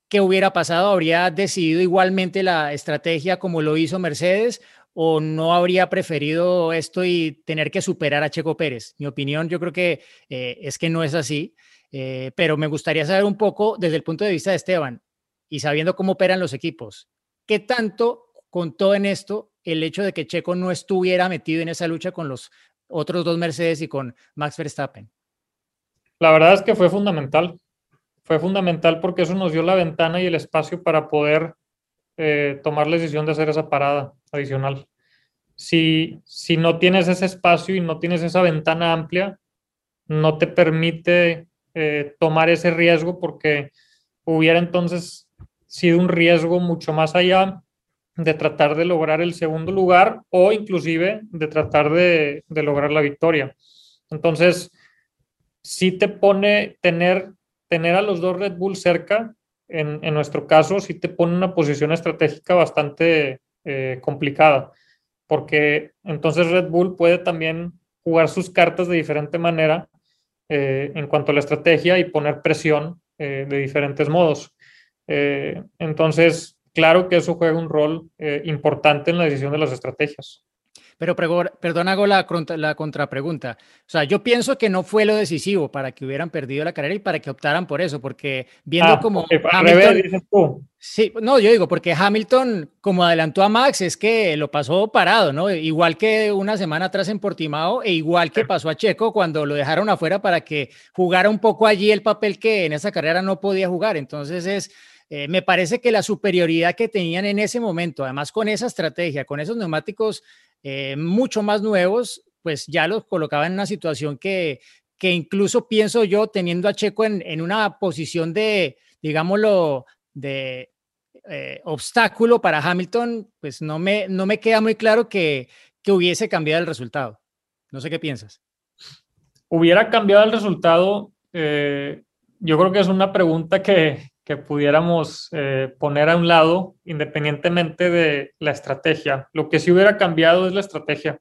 ¿qué hubiera pasado? ¿Habría decidido igualmente la estrategia como lo hizo Mercedes? o no habría preferido esto y tener que superar a Checo Pérez? Mi opinión yo creo que eh, es que no es así, eh, pero me gustaría saber un poco desde el punto de vista de Esteban y sabiendo cómo operan los equipos, ¿qué tanto contó en esto el hecho de que Checo no estuviera metido en esa lucha con los otros dos Mercedes y con Max Verstappen? La verdad es que fue fundamental. Fue fundamental porque eso nos dio la ventana y el espacio para poder eh, tomar la decisión de hacer esa parada adicional. Si, si no tienes ese espacio y no tienes esa ventana amplia, no te permite eh, tomar ese riesgo porque hubiera entonces sido un riesgo mucho más allá de tratar de lograr el segundo lugar o inclusive de tratar de, de lograr la victoria. Entonces, sí te pone tener, tener a los dos Red Bull cerca en, nuestro caso sí te pone una posición estratégica bastante eh, complicada, porque entonces Red Bull puede también jugar sus cartas de diferente manera eh, en cuanto a la estrategia y poner presión eh, de diferentes modos. entonces, claro que eso juega un rol importante en la decisión de las estrategias. Pero perdón, hago la, la contrapregunta. O sea, yo pienso que no fue lo decisivo para que hubieran perdido la carrera y para que optaran por eso, porque viendo ah, como Hamilton, Sí, no, yo digo, porque Hamilton, como adelantó a Max, es que lo pasó parado, ¿no? Igual que una semana atrás en Portimao e igual que pasó a Checo cuando lo dejaron afuera para que jugara un poco allí el papel que en esa carrera no podía jugar. Entonces es eh, me parece que la superioridad que tenían en ese momento, además con esa estrategia, con esos neumáticos eh, mucho más nuevos, pues ya los colocaba en una situación que, que incluso pienso yo, teniendo a Checo en, en una posición de, digámoslo, de eh, obstáculo para Hamilton, pues no me, no me queda muy claro que, que hubiese cambiado el resultado. No sé qué piensas. Hubiera cambiado el resultado. yo creo que es una pregunta que, que pudiéramos eh, poner a un lado independientemente de la estrategia. Lo que sí hubiera cambiado es la estrategia.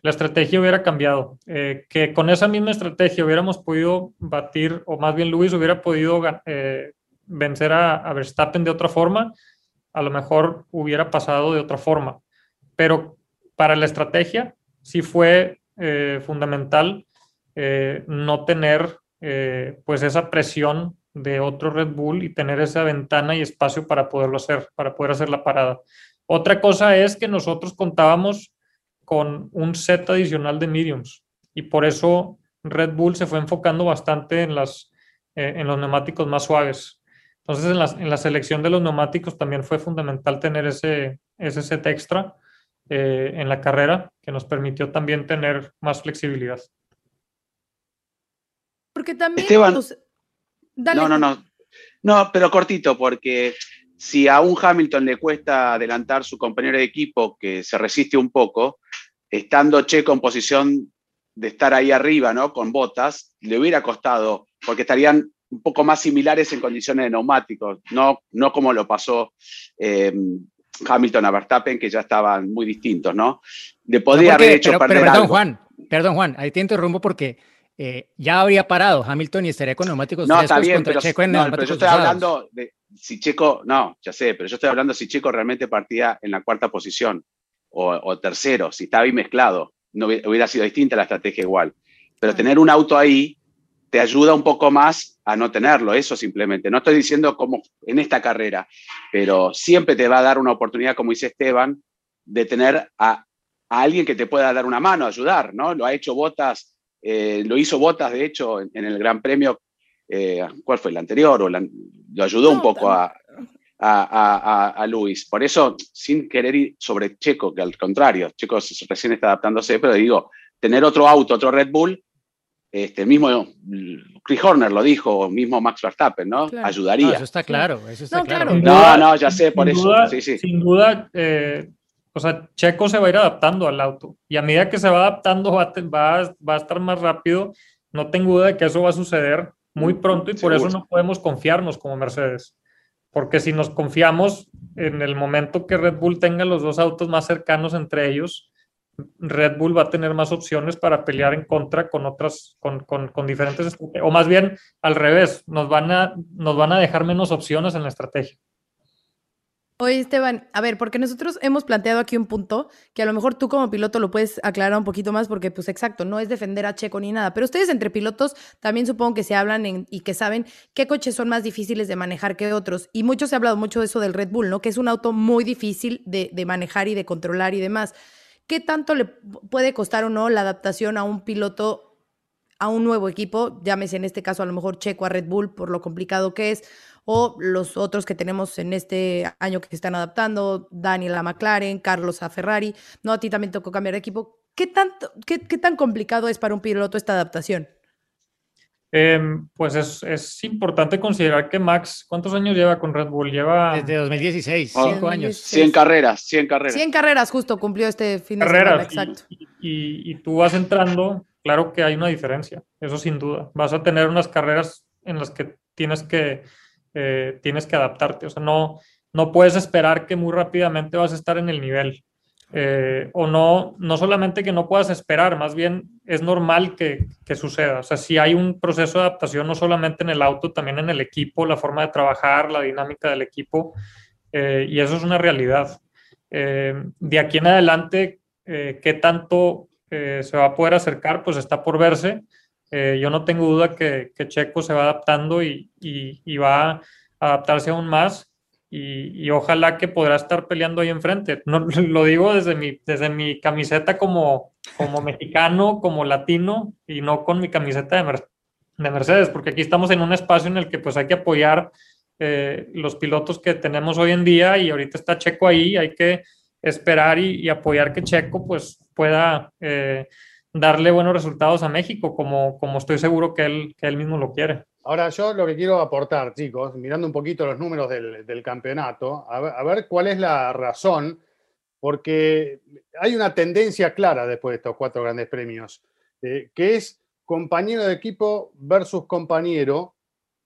La estrategia hubiera cambiado. Eh, que con esa misma estrategia hubiéramos podido batir, o más bien Luis hubiera podido eh, vencer a, Verstappen de otra forma, a lo mejor hubiera pasado de otra forma. Pero para la estrategia sí fue fundamental no tener pues esa presión de otro Red Bull y tener esa ventana y espacio para poderlo hacer, para poder hacer la parada. Otra cosa es que nosotros contábamos con un set adicional de mediums y por eso Red Bull se fue enfocando bastante en, las, eh, en los neumáticos más suaves. Entonces, en la, en la, selección de los neumáticos también fue fundamental tener ese, ese set extra eh, en la carrera que nos permitió también tener más flexibilidad. Porque también... No, no, no. No, pero cortito, porque si a un Hamilton le cuesta adelantar su compañero de equipo que se resiste un poco, estando Checo en posición de estar ahí arriba, ¿no? Con botas, le hubiera costado, porque estarían un poco más similares en condiciones de neumáticos, no, no como lo pasó eh, Hamilton a Verstappen, que ya estaban muy distintos, ¿no? Le podría haber hecho perder perdón, Juan, perdón, Juan, ahí te interrumpo porque eh, ya habría parado Hamilton y estaría con neumáticos no, está bien, pero, Checo en no, pero yo estoy hablando de si Checo, no, ya sé, pero yo estoy hablando si Checo realmente partía en la cuarta posición o, tercero, si estaba ahí mezclado, no hubiera sido distinta la estrategia igual. Pero tener un auto ahí te ayuda un poco más a no tenerlo, eso simplemente. No estoy diciendo como en esta carrera, pero siempre te va a dar una oportunidad, como dice Esteban, de tener a, a alguien que te pueda dar una mano, ayudar, ¿no? Lo ha hecho Botas eh, lo hizo Botas, de hecho, en, el Gran Premio, eh, ¿cuál fue el anterior? O lo ayudó un poco a, a, Luis. Por eso, sin querer ir sobre Checo, que al contrario, Checo recién está adaptándose, pero digo, tener otro auto, otro Red Bull, este mismo Chris Horner lo dijo, mismo Max Verstappen, ¿no? Ayudaría. eso está claro, eso está claro. No, no, ya sé, por eso. Sin duda, eh, o sea, Checo se va a ir adaptando al auto y a medida que se va adaptando va, va, va a estar más rápido. No tengo duda de que eso va a suceder muy pronto y por eso no podemos confiarnos como Mercedes. Porque si nos confiamos en el momento que Red Bull tenga los dos autos más cercanos entre ellos, Red Bull va a tener más opciones para pelear en contra con otras, con, con, con diferentes, o más bien al revés, nos van, a, nos van a dejar menos opciones en la estrategia. Oye, Esteban, a ver, porque nosotros hemos planteado aquí un punto que a lo mejor tú como piloto lo puedes aclarar un poquito más porque, pues exacto, no es defender a Checo ni nada, pero ustedes entre pilotos también supongo que se hablan y que saben qué coches son más difíciles de manejar que otros. Y mucho se ha hablado mucho de eso del Red Bull, ¿no? Que es un auto muy difícil de, de manejar y de controlar y demás. ¿Qué tanto le puede costar o no la adaptación a un piloto, a un nuevo equipo? Llámese en este caso a lo mejor Checo a Red Bull por lo complicado que es o los otros que tenemos en este año que se están adaptando, Daniel a McLaren, Carlos a Ferrari, no, a ti también tocó cambiar de equipo. ¿Qué, tanto, qué, tan complicado es para un piloto esta adaptación? Em, pues es, importante considerar que Max, ¿cuántos años lleva con Red Bull? Lleva... Desde 2016, ah, cinco años. 100 carreras, 100 carreras. 100 carreras justo cumplió este fin de semana, exacto. Y, y, tú vas entrando, claro que hay una diferencia, eso sin duda. Vas a tener unas carreras en las que tienes que eh, tienes que adaptarte. O sea, no, no puedes esperar que muy rápidamente vas a estar en el nivel. Eh, o no, no solamente que no puedas esperar, más bien es normal que, que, suceda. O sea, si hay un proceso de adaptación no solamente en el auto, también en el equipo, la forma de trabajar, la dinámica del equipo, eh, y eso es una realidad. de aquí en adelante, ¿qué tanto se va a poder acercar? Pues está por verse. Eh, yo no tengo duda que, Checo se va adaptando y, va a adaptarse aún más y, ojalá que podrá estar peleando ahí enfrente. No, lo digo desde mi, desde mi camiseta como, como mexicano, como latino y no con mi camiseta de, de, Mercedes, porque aquí estamos en un espacio en el que pues hay que apoyar eh, los pilotos que tenemos hoy en día y ahorita está Checo ahí, hay que esperar y, apoyar que Checo pues pueda... Eh, darle buenos resultados a México, como, como estoy seguro que él, que él mismo lo quiere. Ahora, yo lo que quiero aportar, chicos, mirando un poquito los números del, campeonato, a ver, cuál es la razón, porque hay una tendencia clara después de estos cuatro grandes premios, eh, que es compañero de equipo versus compañero,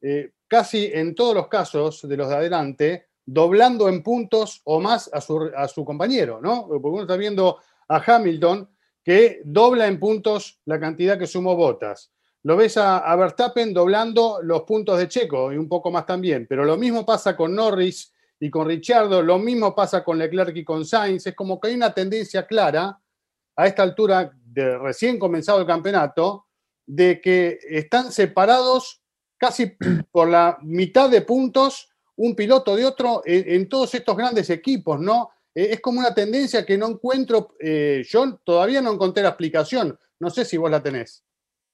eh, casi en todos los casos de los de adelante, doblando en puntos o más a su, a su compañero, ¿no? Porque uno está viendo a Hamilton que dobla en puntos la cantidad que sumó Botas. Lo ves a, Verstappen doblando los puntos de Checo y un poco más también, pero lo mismo pasa con Norris y con Richardo, lo mismo pasa con Leclerc y con Sainz. Es como que hay una tendencia clara a esta altura de recién comenzado el campeonato de que están separados casi por la mitad de puntos un piloto de otro en, en todos estos grandes equipos, ¿no? Eh, es como una tendencia que no encuentro, eh, yo todavía no encontré la explicación, no sé si vos la tenés.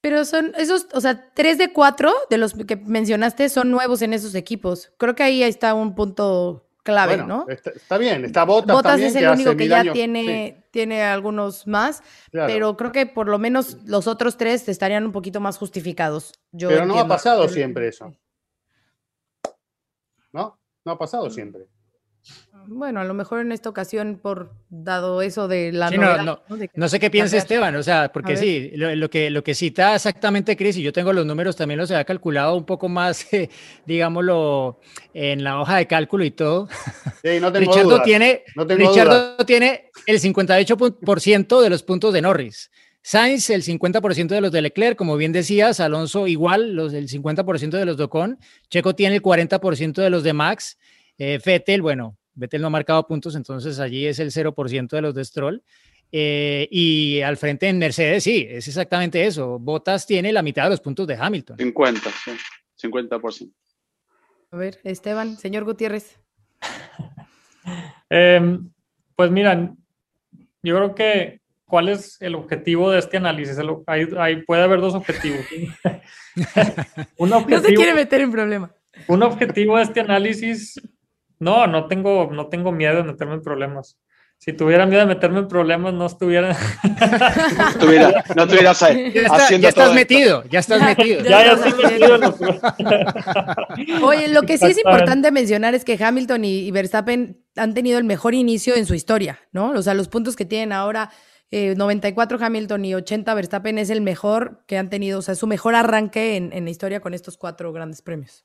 Pero son esos, o sea, tres de cuatro de los que mencionaste son nuevos en esos equipos. Creo que ahí está un punto clave, ¿no? Está, bien, está Botas, Botas es el único que ya tiene, tiene algunos más, pero creo que por lo menos los otros tres estarían un poquito más justificados. pero no ha pasado siempre eso. ¿No? No ha pasado siempre. Bueno, a lo mejor en esta ocasión, por dado eso de la no, sé qué piensa Esteban, o sea, porque sí, lo, que, lo que cita exactamente Cris, y yo tengo los números, también los había calculado un poco más, digámoslo, en la hoja de cálculo y todo. Sí, no tengo tiene, tiene el 58% de los puntos de Norris. Sainz, el 50% de los de Leclerc, como bien decías, Alonso igual, los del 50% de los de Ocon, Checo tiene el 40% de los de Max, eh, Vettel, bueno, Vettel no ha marcado puntos, entonces allí es el 0% de los de Stroll. Eh, y al frente en Mercedes, sí, es exactamente eso. Bottas tiene la mitad de los puntos de Hamilton. 50, sí, 50%. A ver, Esteban, señor Gutiérrez. Em, pues miran, yo creo que cuál es el objetivo de este análisis. Ahí puede haber dos objetivos. un objetivo, no se quiere meter en problema. Un objetivo de este análisis no, no tengo, no tengo miedo de meterme en problemas. Si tuviera miedo de meterme en problemas, no estuviera. no estuvieras ahí. Ya, estás metido, ya estás metido. ya, ya estoy metido. Oye, lo que sí es importante mencionar es que Hamilton y, Verstappen han tenido el mejor inicio en su historia, ¿no? O sea, los puntos que tienen ahora, 94 eh, Hamilton y 80 Verstappen es el mejor que han tenido, o sea, su mejor arranque en, en la historia con estos cuatro grandes premios.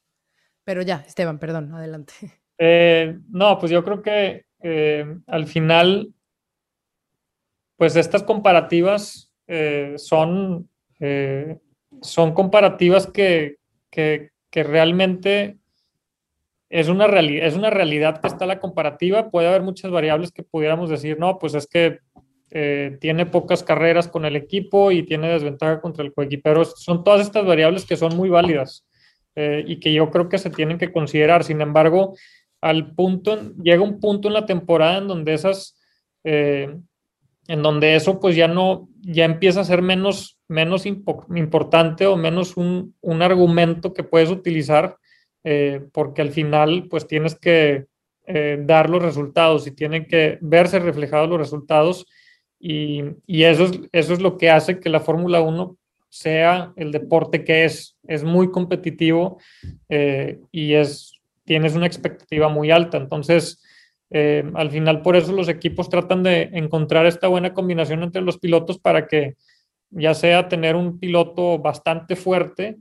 Pero ya, Esteban, perdón, adelante. Eh, no, pues yo creo que eh, al final, pues estas comparativas eh, son, son comparativas que, realmente es una, es una realidad que está la comparativa. Puede haber muchas variables que pudiéramos decir, no, pues es que tiene pocas carreras con el equipo y tiene desventaja contra el coequipero. Son todas estas variables que son muy válidas y que yo creo que se tienen que considerar. Sin embargo, al punto, llega un punto en la temporada en donde esas, eh, en donde eso pues ya no, ya empieza a ser menos, menos importante o menos un, un argumento que puedes utilizar eh, porque al final pues tienes que eh, dar los resultados y tienen que verse reflejados los resultados y, y eso, es, eso es lo que hace que la Fórmula 1 sea el deporte que es. Es muy competitivo y es, tienes una expectativa muy alta. Entonces, al final por eso los equipos tratan de encontrar esta buena combinación entre los pilotos para que ya sea tener un piloto bastante fuerte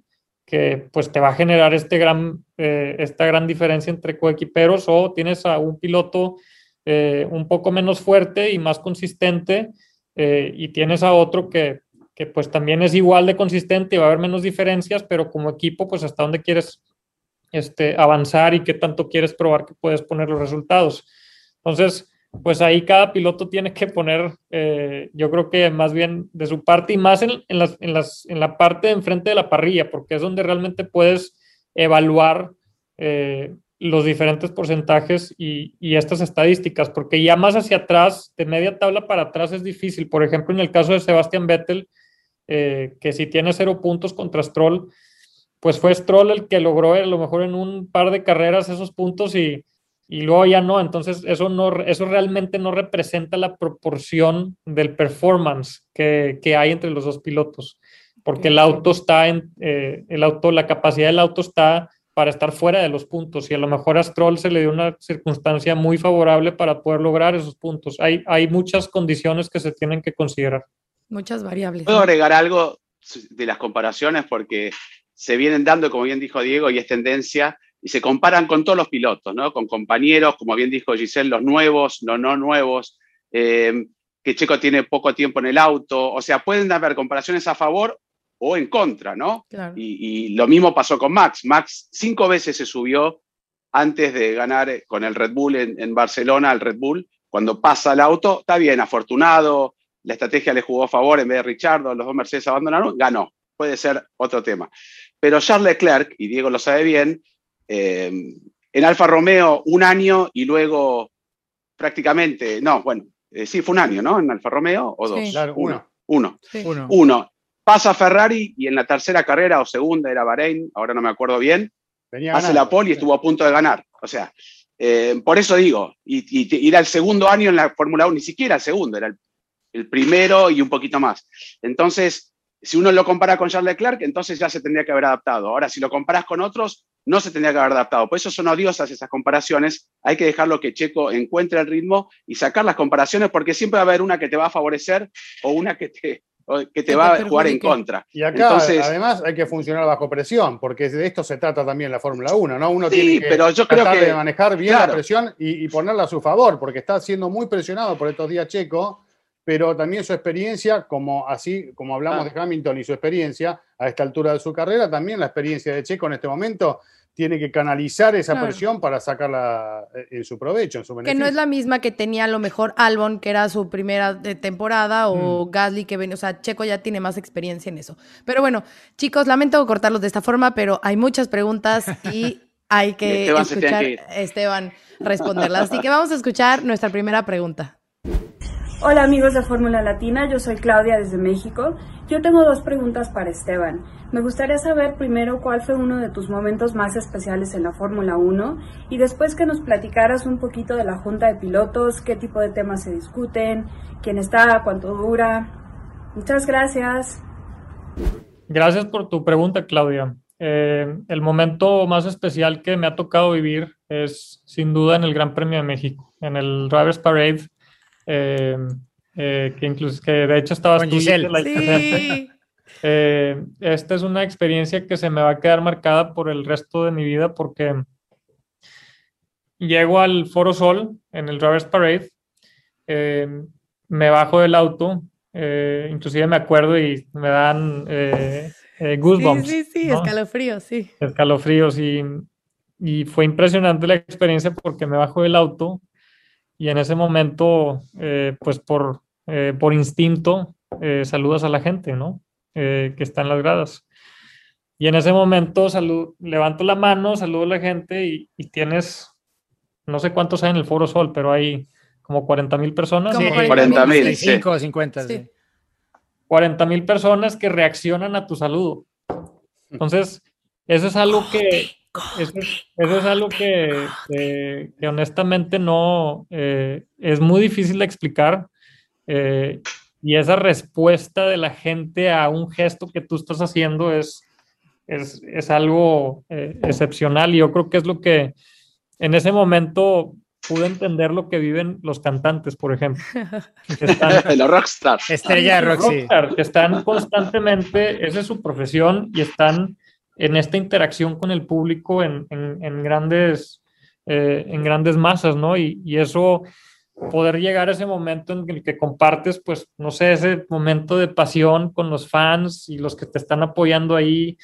que pues te va a generar este gran, eh, esta gran diferencia entre coequiperos o tienes a un piloto eh, un poco menos fuerte y más consistente eh, y tienes a otro que, que, pues también es igual de consistente y va a haber menos diferencias, pero como equipo pues hasta dónde quieres este, avanzar y qué tanto quieres probar que puedes poner los resultados. Entonces, pues ahí cada piloto tiene que poner, eh, yo creo que más bien de su parte y más en, las, en, la parte de enfrente de la parrilla, porque es donde realmente puedes evaluar eh, los diferentes porcentajes y, y, estas estadísticas, porque ya más hacia atrás, de media tabla para atrás es difícil. Por ejemplo, en el caso de Sebastián Vettel, eh, que si tiene cero puntos contra Stroll, pues fue Stroll el que logró a lo mejor en un par de carreras esos puntos y y luego ya no, entonces eso, no, eso realmente no representa la proporción del performance que, que hay entre los dos pilotos, porque el auto está en, eh, el auto, la capacidad del auto está para estar fuera de los puntos y a lo mejor a Stroll se le dio una circunstancia muy favorable para poder lograr esos puntos. Hay, hay muchas condiciones que se tienen que considerar. Muchas variables. Puedo agregar algo de las comparaciones porque se vienen dando, como bien dijo Diego, y es tendencia y se comparan con todos los pilotos, ¿no? Con compañeros, como bien dijo Giselle, los nuevos, los no nuevos, eh, que Checo tiene poco tiempo en el auto, o sea, pueden haber comparaciones a favor o en contra, ¿no? Y, lo mismo pasó con Max. Max cinco veces se subió antes de ganar con el Red Bull en, en Barcelona, al Red Bull, cuando pasa el auto, está bien, afortunado, la estrategia le jugó a favor en vez de Richardo, los dos Mercedes abandonaron, ganó, puede ser otro tema. Pero Charles Leclerc, y Diego lo sabe bien, eh, en Alfa Romeo un año y luego prácticamente, no, bueno, eh, sí, fue un año, ¿no? En Alfa Romeo o dos. claro, uno. Uno. uno. Pasa Ferrari y en la tercera carrera o segunda era Bahrein, ahora no me acuerdo bien, hace la pole y estuvo a punto de ganar. O sea, eh, por eso digo, y, era el segundo año en la Fórmula 1, ni siquiera el segundo, era el, el, primero y un poquito más. Entonces, si uno lo compara con Charles Leclerc, entonces ya se tendría que haber adaptado. Ahora, si lo comparas con otros, no se tendría que haber adaptado. Por eso son odiosas esas comparaciones. Hay que dejarlo que Checo encuentre el ritmo y sacar las comparaciones porque siempre va a haber una que te va a favorecer o una que te, que te va a jugar en contra. Y acá, además, hay que funcionar bajo presión, porque de esto se trata también la Fórmula 1, ¿no? Uno tiene que pero yo creo que, de manejar bien la presión y, y, ponerla a su favor, porque está siendo muy presionado por estos días Checo pero también su experiencia, como así como hablamos de Hamilton y su experiencia a esta altura de su carrera, también la experiencia de Checo en este momento tiene que canalizar esa presión para sacarla eh, en su provecho, en su beneficio. Que no es la misma que tenía a lo mejor Albon, que era su primera temporada, o mm. Gasly, que venía, o sea, Checo ya tiene más experiencia en eso. Pero bueno, chicos, lamento cortarlos de esta forma, pero hay muchas preguntas y hay que escuchar a Esteban responderlas. Así que vamos a escuchar nuestra primera pregunta. Hola amigos de Fórmula Latina, yo soy Claudia desde México. Yo tengo dos preguntas para Esteban. Me gustaría saber primero cuál fue uno de tus momentos más especiales en la Fórmula 1 y después que nos platicaras un poquito de la junta de pilotos, qué tipo de temas se discuten, quién está, cuánto dura. Muchas gracias. Gracias por tu pregunta, Claudia. Eh, el momento más especial que me ha tocado vivir es sin duda en el Gran Premio de México, en el Drivers Parade eh, eh, que incluso que de hecho estaba Con sí. eh, esta es una experiencia que se me va a quedar marcada por el resto de mi vida porque llego al Foro Sol en el Drivers Parade, eh, me bajo del auto, inclusive me acuerdo y me dan goosebumps. Sí, sí, sí, escalofríos, sí. Escalofríos y y fue impresionante la experiencia porque me bajo del auto y en ese momento, eh, pues por, eh, por instinto, eh, saludas a la gente, ¿no? que está en las gradas. Y en ese momento salud, levanto la mano, saludo a la gente y, tienes, no sé cuántos hay en el Foro Sol, pero hay como 40 mil personas. Sí, 40 mil. 50, sí. 40 mil personas que reaccionan a tu saludo. Entonces, eso es algo que, eso, es algo que, que, honestamente no eh, es muy difícil de explicar. Eh, y esa respuesta de la gente a un gesto que tú estás haciendo es, es, es algo eh, excepcional. Y yo creo que es lo que en ese momento pude entender lo que viven los cantantes, por ejemplo. los rockstars. Estrella Roxy. que están constantemente, esa es su profesión, y están en esta interacción con el público en, en, grandes, eh, en grandes masas, ¿no? Y, y, eso, poder llegar a ese momento en el que compartes, pues, no sé, ese momento de pasión con los fans y los que te están apoyando ahí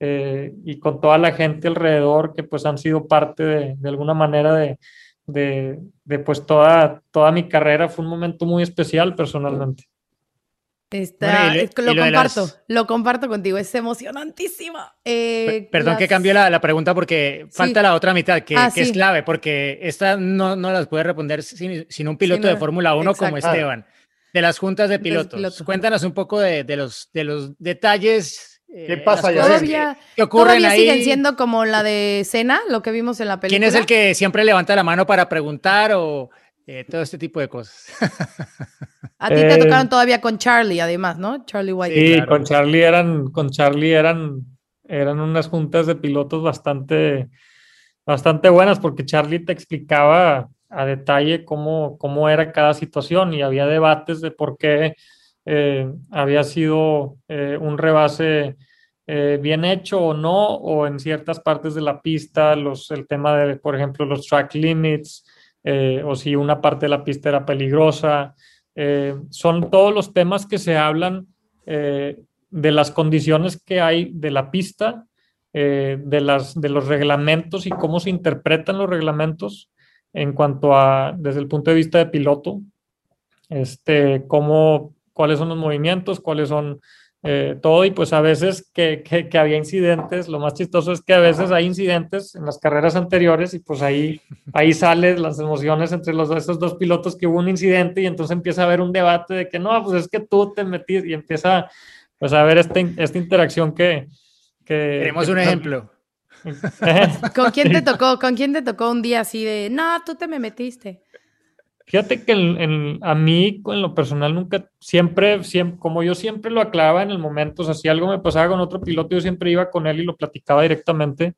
eh, y con toda la gente alrededor que pues han sido parte de, de alguna manera de, de, de, pues toda, toda mi carrera, fue un momento muy especial personalmente. Está, lo, comparto, lo comparto contigo, es emocionantísimo. Eh, perdón que cambié la, la, pregunta porque falta la otra mitad, que, ah, que es clave, porque esta no, no las puede responder sin, sin un piloto de Fórmula 1 como Esteban. De las juntas de pilotos. Cuéntanos un poco de, de, los, de los detalles. ¿Qué eh, pasa ya? Todavía, ¿Qué ocurren ahí? siguen siendo como la de Cena, lo que vimos en la película. ¿Quién es el que siempre levanta la mano para preguntar o eh, todo este tipo de cosas? A ti te eh, tocaron todavía con Charlie, además, ¿no? Charlie White. Sí, con Charlie eran, con Charlie eran, eran unas juntas de pilotos bastante, bastante buenas, porque Charlie te explicaba a detalle cómo, cómo era cada situación y había debates de por qué eh, había sido eh, un rebase bien hecho o no, o en ciertas partes de la pista, los, el tema de, por ejemplo, los track limits, o si una parte de la pista era peligrosa. Eh, son todos los temas que se hablan eh, de las condiciones que hay de la pista, eh, de, las, de los reglamentos y cómo se interpretan los reglamentos en cuanto a, desde el punto de vista de piloto, este, cómo, cuáles son los movimientos, cuáles son eh, todo y pues a veces que, que, había incidentes, lo más chistoso es que a veces hay incidentes en las carreras anteriores y pues ahí, ahí salen las emociones entre los, esos dos pilotos que hubo un incidente y entonces empieza a haber un debate de que no, pues es que tú te metiste y empieza pues a haber esta, esta interacción que... que Tenemos un ejemplo. ¿Con quién te tocó? ¿Con quién te tocó un día así de, no, tú te me metiste? Fíjate que a mí, en lo personal, nunca, siempre, siempre, como yo siempre lo aclaraba en el momento, o sea, si algo me pasaba con otro piloto, yo siempre iba con él y lo platicaba directamente,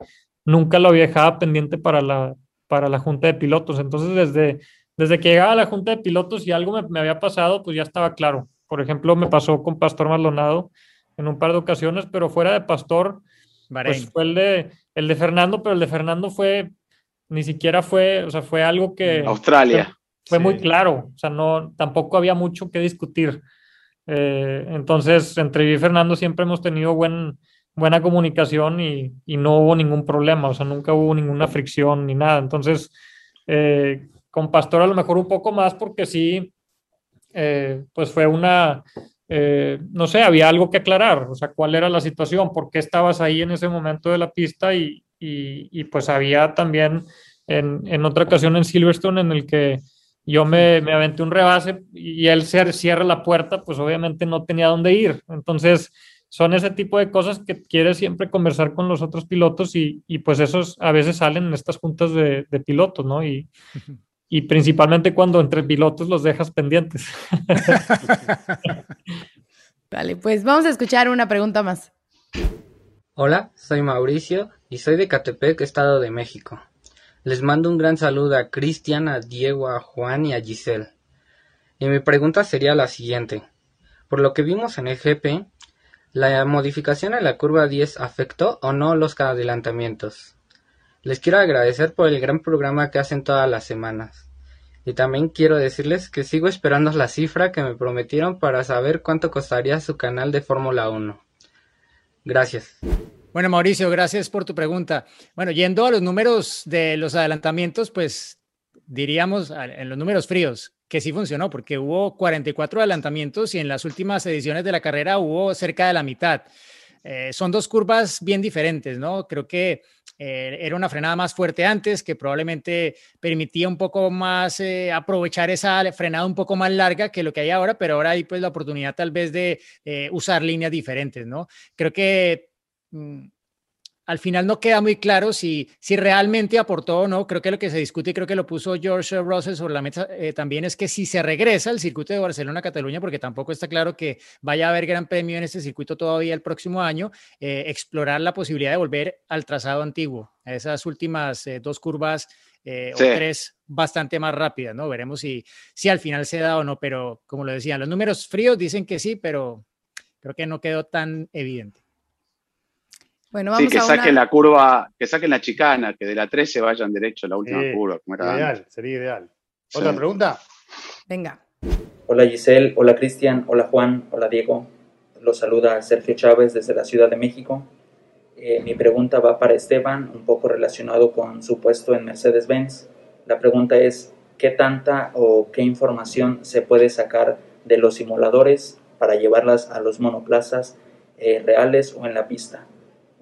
nunca lo había dejado pendiente para la, para la junta de pilotos. Entonces, desde, desde que llegaba a la junta de pilotos y algo me, había pasado, pues ya estaba claro. Por ejemplo, me pasó con Pastor Maldonado en un par de ocasiones, pero fuera de Pastor, pues fue el de, el de Fernando, pero el de Fernando fue, ni siquiera fue, o sea, fue algo que... Australia fue muy claro, o sea, no, tampoco había mucho que discutir. Eh, entonces, entre yo y Fernando siempre hemos tenido buen, buena comunicación y, y, no hubo ningún problema, o sea, nunca hubo ninguna fricción ni nada. Entonces, eh, con Pastor a lo mejor un poco más porque sí, eh, pues fue una, no sé, había algo que aclarar, o sea, cuál era la situación, por qué estabas ahí en ese momento de la pista y, y, y pues había también en, en, otra ocasión en Silverstone en el que yo me, me, aventé un rebase y él se cierra la puerta, pues obviamente no tenía dónde ir. Entonces, son ese tipo de cosas que quieres siempre conversar con los otros pilotos y, y pues esos a veces salen en estas juntas de, de pilotos, ¿no? Y, y, principalmente cuando entre pilotos los dejas pendientes. vale, pues vamos a escuchar una pregunta más. Hola, soy Mauricio y soy de Catepec, Estado de México. Les mando un gran saludo a Cristian, a Diego, a Juan y a Giselle. Y mi pregunta sería la siguiente. Por lo que vimos en el GP, ¿la modificación en la curva 10 afectó o no los adelantamientos? Les quiero agradecer por el gran programa que hacen todas las semanas. Y también quiero decirles que sigo esperando la cifra que me prometieron para saber cuánto costaría su canal de Fórmula 1. Gracias. Bueno, Mauricio, gracias por tu pregunta. Bueno, yendo a los números de los adelantamientos, pues diríamos en los números fríos que sí funcionó, porque hubo 44 adelantamientos y en las últimas ediciones de la carrera hubo cerca de la mitad. Eh, son dos curvas bien diferentes, ¿no? Creo que eh, era una frenada más fuerte antes, que probablemente permitía un poco más eh, aprovechar esa frenada un poco más larga que lo que hay ahora, pero ahora hay pues la oportunidad tal vez de usar líneas diferentes, ¿no? Creo que al final no queda muy claro si, si realmente aportó o no. Creo que lo que se discute y creo que lo puso George Russell sobre la mesa eh, también es que si se regresa al circuito de Barcelona-Cataluña, porque tampoco está claro que vaya a haber gran premio en este circuito todavía el próximo año, eh, explorar la posibilidad de volver al trazado antiguo, a esas últimas eh, dos curvas o tres bastante más rápidas, ¿no? Veremos si, si al final se da o no, pero como lo decían, los números fríos dicen que sí, pero creo que no quedó tan evidente. Bueno, vamos sí, que saquen la curva, que saquen la chicana, que de la 3 se vayan derecho a la última curva. ideal, sería ideal. ¿Otra pregunta? Venga. Hola Giselle, hola Cristian, hola Juan, hola Diego. Los saluda Sergio Chávez desde la Ciudad de México. Eh, mi pregunta va para Esteban, un poco relacionado con su puesto en Mercedes-Benz. La pregunta es, ¿qué tanta o qué información se puede sacar de los simuladores para llevarlas a los monoplazas eh, reales o en la pista?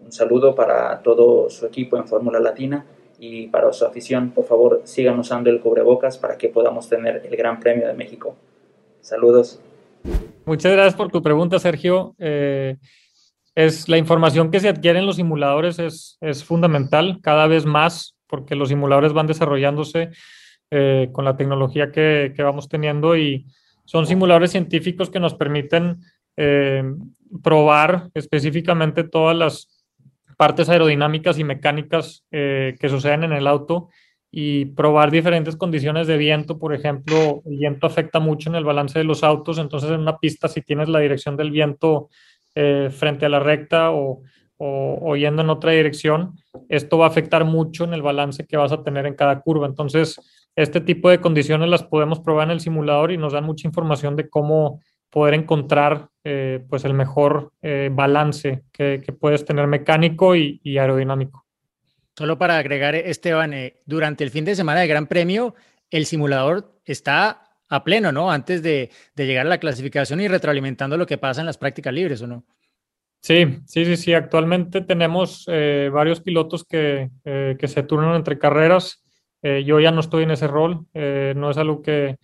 Un saludo para todo su equipo en Fórmula Latina y para su afición. Por favor, sigan usando el cubrebocas para que podamos tener el Gran Premio de México. Saludos. Muchas gracias por tu pregunta, Sergio. Eh, es la información que se adquiere en los simuladores es, es fundamental cada vez más porque los simuladores van desarrollándose eh, con la tecnología que, que, vamos teniendo y son simuladores científicos que nos permiten eh, probar específicamente todas las partes aerodinámicas y mecánicas eh, que suceden en el auto y probar diferentes condiciones de viento. Por ejemplo, el viento afecta mucho en el balance de los autos, entonces en una pista si tienes la dirección del viento eh, frente a la recta o, o, yendo en otra dirección, esto va a afectar mucho en el balance que vas a tener en cada curva. Entonces, este tipo de condiciones las podemos probar en el simulador y nos dan mucha información de cómo poder encontrar eh, pues el mejor eh, balance que, puedes tener mecánico y, aerodinámico. Solo para agregar, Esteban, eh, durante el fin de semana de Gran Premio, el simulador está a pleno, ¿no? Antes de, llegar a la clasificación y retroalimentando lo que pasa en las prácticas libres, ¿o no? Sí, sí, sí, sí. Actualmente tenemos varios pilotos que, que, se turnan entre carreras. yo ya no estoy en ese rol, no es algo que,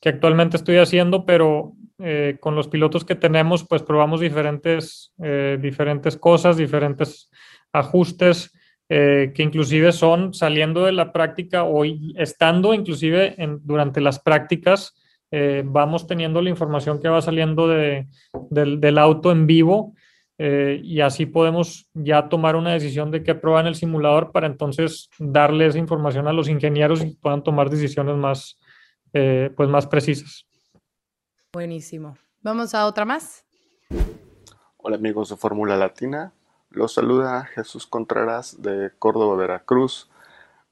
que actualmente estoy haciendo, pero eh, con los pilotos que tenemos, pues probamos diferentes, eh, diferentes cosas, diferentes ajustes, eh, que inclusive son saliendo de la práctica o estando inclusive durante las prácticas, vamos teniendo la información que va saliendo de, del, del, auto en vivo y así podemos ya tomar una decisión de qué prueba en el simulador para entonces darle esa información a los ingenieros y puedan tomar decisiones más, pues más precisas. Buenísimo. Vamos a otra más. Hola amigos de Fórmula Latina. Los saluda Jesús Contreras de Córdoba, Veracruz.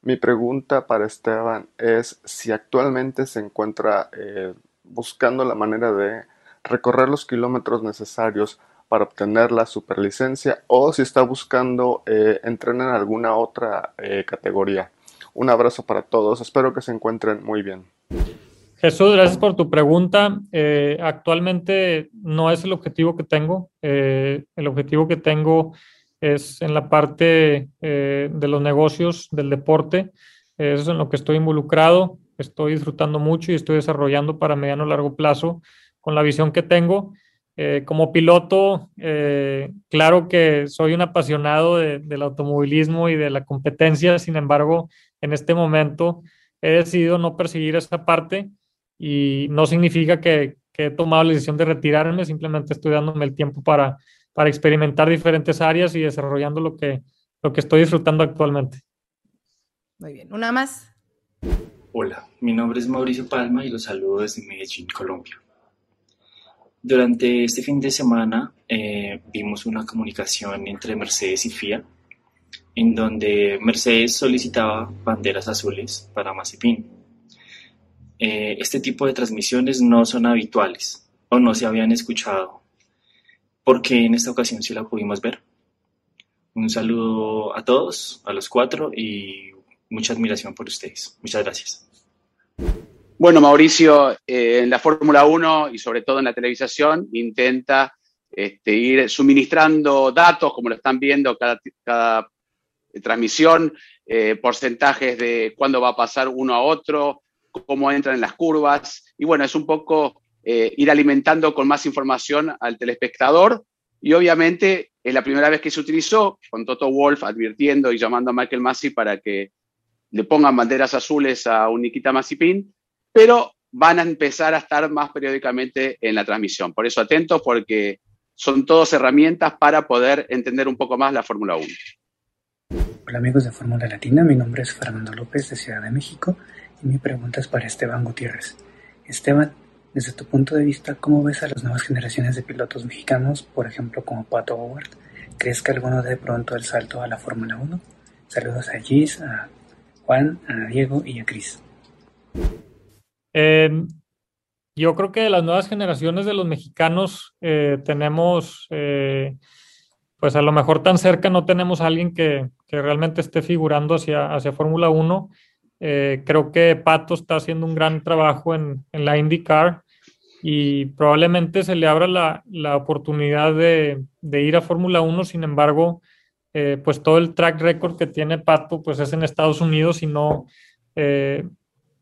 Mi pregunta para Esteban es si actualmente se encuentra eh, buscando la manera de recorrer los kilómetros necesarios para obtener la superlicencia o si está buscando eh, entrenar en alguna otra eh, categoría. Un abrazo para todos, espero que se encuentren muy bien. Jesús, gracias por tu pregunta. Eh, actualmente no es el objetivo que tengo. Eh, el objetivo que tengo es en la parte eh, de los negocios, del deporte. Eso es en lo que estoy involucrado. Estoy disfrutando mucho y estoy desarrollando para mediano largo plazo con la visión que tengo. como piloto, claro que soy un apasionado del automovilismo y de la competencia. Sin embargo, en este momento he decidido no perseguir esa parte y no significa que, he tomado la decisión de retirarme, simplemente estoy dándome el tiempo para, para experimentar diferentes áreas y desarrollando lo que, lo que estoy disfrutando actualmente. Muy bien, una más. Hola, mi nombre es Mauricio Palma y los saludo desde Medellín, Colombia. Durante este fin de semana eh, vimos una comunicación entre Mercedes y FIA, en donde Mercedes solicitaba banderas azules para Mazepin eh, este tipo de transmisiones no son habituales o no se habían escuchado, porque en esta ocasión sí la pudimos ver. Un saludo a todos, a los cuatro, y mucha admiración por ustedes. Muchas gracias. Bueno, Mauricio, eh, en la Fórmula 1 y sobre todo en la televisación, intenta este, ir suministrando datos, como lo están viendo cada, cada transmisión, eh, porcentajes de cuándo va a pasar uno a otro, cómo entran en las curvas. Y bueno, es un poco eh, ir alimentando con más información al telespectador. Y obviamente es la primera vez que se utilizó, con Toto Wolf advirtiendo y llamando a Michael Massey para que le pongan banderas azules a un Nikita Mazepin, pero van a empezar a estar más periódicamente en la transmisión. Por eso atentos porque son todas herramientas para poder entender un poco más la Fórmula 1. Hola amigos de Fórmula Latina, mi nombre es Fernando López de Ciudad de México mi pregunta es para Esteban Gutiérrez. Esteban, desde tu punto de vista, ¿cómo ves a las nuevas generaciones de pilotos mexicanos, por ejemplo como Pato Howard? ¿Crees que alguno dé pronto el salto a la Fórmula 1? Saludos a Gis, a Juan, a Diego y a Cris. Em, yo creo que las nuevas generaciones de los mexicanos eh, tenemos eh, pues a lo mejor tan cerca no tenemos a alguien que, realmente esté figurando hacia, hacia Fórmula 1. Eh, creo que Pato está haciendo un gran trabajo en, la IndyCar y probablemente se le abra la, oportunidad de, ir a Fórmula 1. Sin embargo, eh, pues todo el track record que tiene Pato pues es en Estados Unidos y no, eh,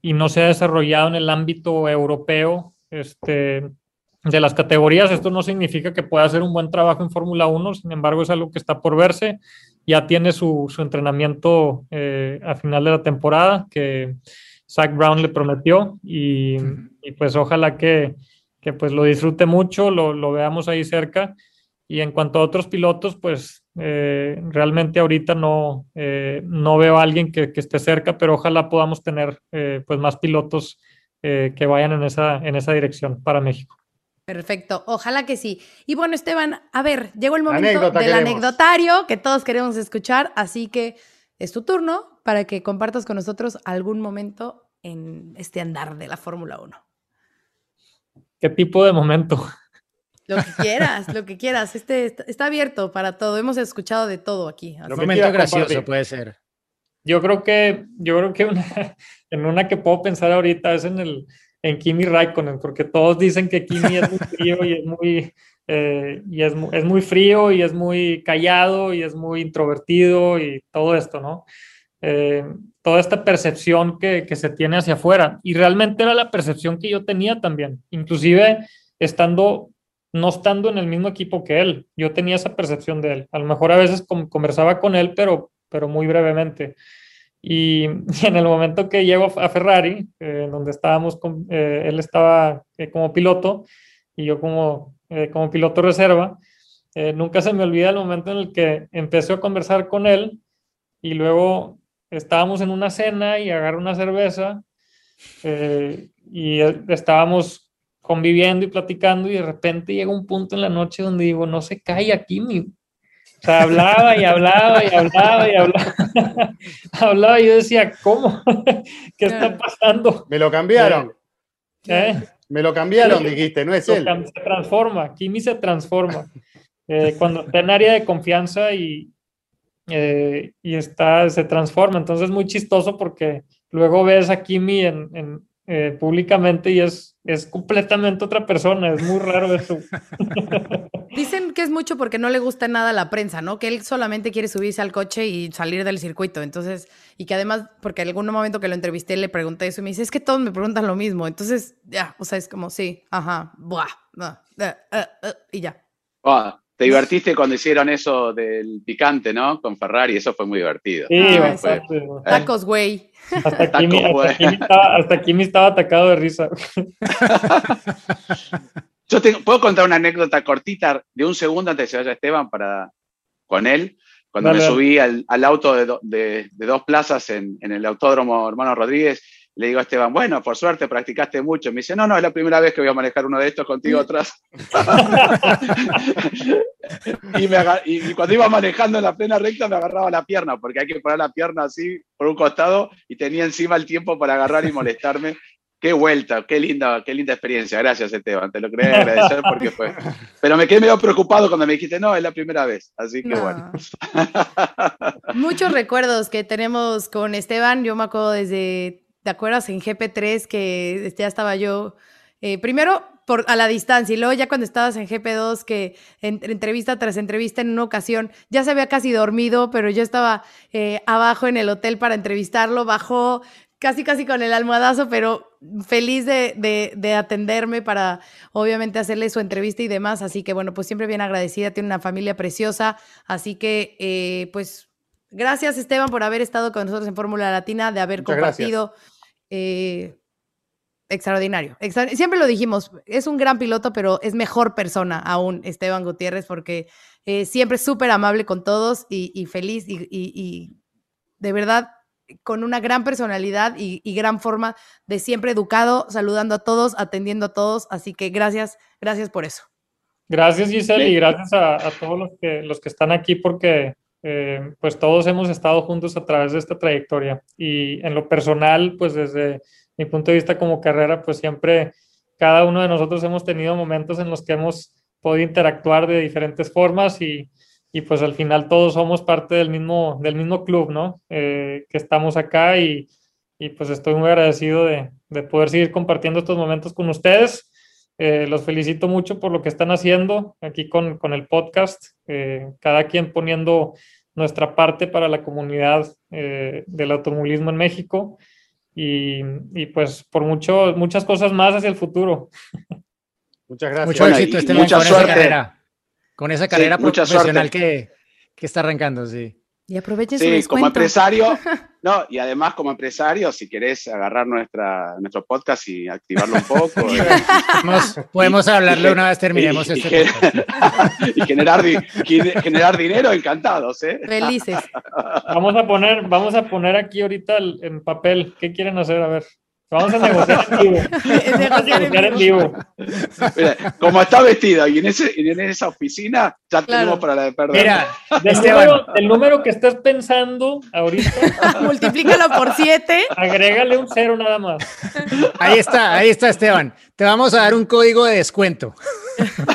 y no se ha desarrollado en el ámbito europeo. Este, de las categorías. Esto no significa que pueda hacer un buen trabajo en Fórmula 1, sin embargo es algo que está por verse. Ya tiene su, su entrenamiento eh, a final de la temporada que Zach Brown le prometió y, y pues ojalá que, que, pues lo disfrute mucho, lo, lo, veamos ahí cerca. Y en cuanto a otros pilotos, pues eh, realmente ahorita no, eh, no veo a alguien que, que, esté cerca, pero ojalá podamos tener pues más pilotos que vayan en esa, en esa dirección para México. Perfecto, ojalá que sí. Y bueno, Esteban, a ver, llegó el momento del anecdotario que todos queremos escuchar, así que es tu turno para que compartas con nosotros algún momento en este andar de la Fórmula 1. ¿Qué tipo de momento? Lo que quieras, lo que quieras. Este está, abierto para todo. Hemos escuchado de todo aquí. Un momento gracioso puede ser. Yo creo que, yo creo que en una que puedo pensar ahorita es en el, en Kimi Raikkonen, porque todos dicen que Kimi es muy frío y es muy, eh, y es, es, muy frío y es muy callado y es muy introvertido y todo esto, ¿no? Eh, toda esta percepción que, que, se tiene hacia afuera. Y realmente era la percepción que yo tenía también, inclusive estando, no estando en el mismo equipo que él, yo tenía esa percepción de él. A lo mejor a veces conversaba con él, pero, pero muy brevemente. Y, en el momento que llego a Ferrari, eh, donde estábamos, eh, él estaba eh, como piloto y yo como, como piloto reserva, nunca se me olvida el momento en el que empecé a conversar con él y luego estábamos en una cena y agarré una cerveza y estábamos conviviendo y platicando y de repente llega un punto en la noche donde digo, no se cae aquí mi, o sea, hablaba y hablaba y hablaba y hablaba. hablaba y yo decía, ¿cómo? ¿Qué está pasando? Me lo cambiaron. ¿Eh? Me lo cambiaron, dijiste, no es él. Se transforma, Kimi se transforma. Eh, cuando está en área de confianza y, eh, y está, se transforma. Entonces es muy chistoso porque luego ves a Kimi en, eh, públicamente y es, es completamente otra persona, es muy raro eso. Dicen que es mucho porque no le gusta nada a la prensa, ¿no? Que él solamente quiere subirse al coche y salir del circuito. Entonces, y que además, porque en algún momento que lo entrevisté le pregunté eso y me dice, es que todos me preguntan lo mismo. Entonces, ya, o sea, es como, sí, ajá, buah, eh, eh, y ya. te divertiste cuando hicieron eso del picante, ¿no? Con Ferrari, eso fue muy divertido. Sí, ah, Tacos, güey. Hasta aquí, me estaba, atacado de risa. Yo puedo contar una anécdota cortita de un segundo antes de que se vaya Esteban para, con él. Cuando me subí al, auto de, dos plazas en, en, el autódromo Hermano Rodríguez le digo a Esteban, bueno, por suerte practicaste mucho. Me dice, no, no, es la primera vez que voy a manejar uno de estos contigo atrás. y, cuando iba manejando en la plena recta me agarraba la pierna, porque hay que poner la pierna así por un costado y tenía encima el tiempo para agarrar y molestarme. Qué vuelta, qué linda, qué linda experiencia. Gracias, Esteban. Te lo quería agradecer porque fue. Pero me quedé medio preocupado cuando me dijiste, no, es la primera vez. Así que bueno. Muchos recuerdos que tenemos con Esteban. Yo me acuerdo desde, ¿te acuerdas en GP3 que ya estaba yo? Eh, primero por, a la distancia y luego ya cuando estabas en GP2 que en, entrevista tras entrevista en una ocasión ya se había casi dormido, pero yo estaba eh, abajo en el hotel para entrevistarlo, bajó, casi casi con el almohadazo, pero feliz de, de, atenderme para obviamente hacerle su entrevista y demás. Así que bueno, pues siempre bien agradecida, tiene una familia preciosa. Así que eh, pues gracias Esteban por haber estado con nosotros en Fórmula Latina, de haber compartido. Eh, extraordinario. siempre lo dijimos, es un gran piloto, pero es mejor persona aún Esteban Gutiérrez porque eh, siempre es súper amable con todos y, feliz y de verdad con una gran personalidad y, gran forma de siempre educado, saludando a todos, atendiendo a todos. Así que gracias, gracias por eso. Gracias Giselle y gracias a, todos los que, los que están aquí porque eh, pues todos hemos estado juntos a través de esta trayectoria y en lo personal pues desde mi punto de vista como carrera pues siempre cada uno de nosotros hemos tenido momentos en los que hemos podido interactuar de diferentes formas y, y pues al final todos somos parte del mismo, del mismo club, ¿no? Eh, que estamos acá y, y, pues estoy muy agradecido de, de, poder seguir compartiendo estos momentos con ustedes. Eh, los felicito mucho por lo que están haciendo aquí con, con el podcast, eh, cada quien poniendo nuestra parte para la comunidad del automovilismo en México y, y, pues por mucho, muchas cosas más hacia el futuro. Muchas gracias. Mucho éxito, este mucha suerte con esa carrera profesional que, que, está arrancando, sí. Y aprovechen sí, como empresario, no, y además como empresario, si querés agarrar nuestra, nuestro podcast y activarlo un poco. Eh. podemos, hablarlo una vez terminemos y, este y, generar, generar dinero, encantados, ¿eh? Felices. Vamos a poner, vamos a poner aquí ahorita en papel, ¿qué quieren hacer? A ver. Vamos a negociar en vivo. negociar en vivo. Mira, como está vestida y en, ese, en esa oficina, ya tenemos para la de perder. Mira, número, el número que estás pensando ahorita. Multiplícalo por siete. Agrégale un cero nada más. Ahí está, ahí está, Esteban. Te vamos a dar un código de descuento.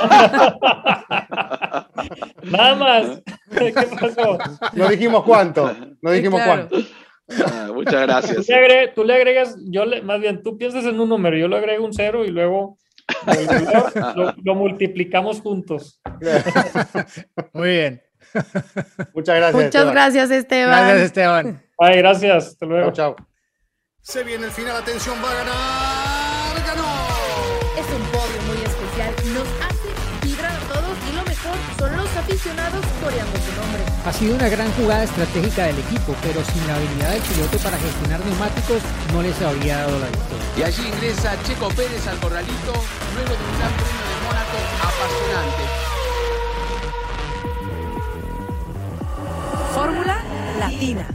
nada más. ¿Qué pasó? No dijimos cuánto. No dijimos cuánto. Ah, muchas gracias. Tú le, agregas, yo le, más bien, tú piensas en un número, yo le agrego un cero y luego lo, multiplicamos juntos. Muy bien. Muchas gracias. Muchas gracias, Esteban. Gracias, Esteban. Ay, gracias. Hasta luego. Chao. Se viene el final, atención, va a ganar. ¡Ganó! Es un podio muy especial. Nos hace vibrar a todos y lo mejor son los aficionados nombre. Ha sido una gran jugada estratégica del equipo, pero sin la habilidad del piloto para gestionar neumáticos no les habría dado la victoria. Y allí ingresa Checo Pérez al corralito, luego de un gran premio de Mónaco apasionante. Fórmula Latina.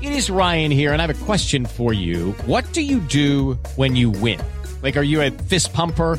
It is Ryan here, and I have a question for you. What do you do when you win? Like, are you a fist pumper?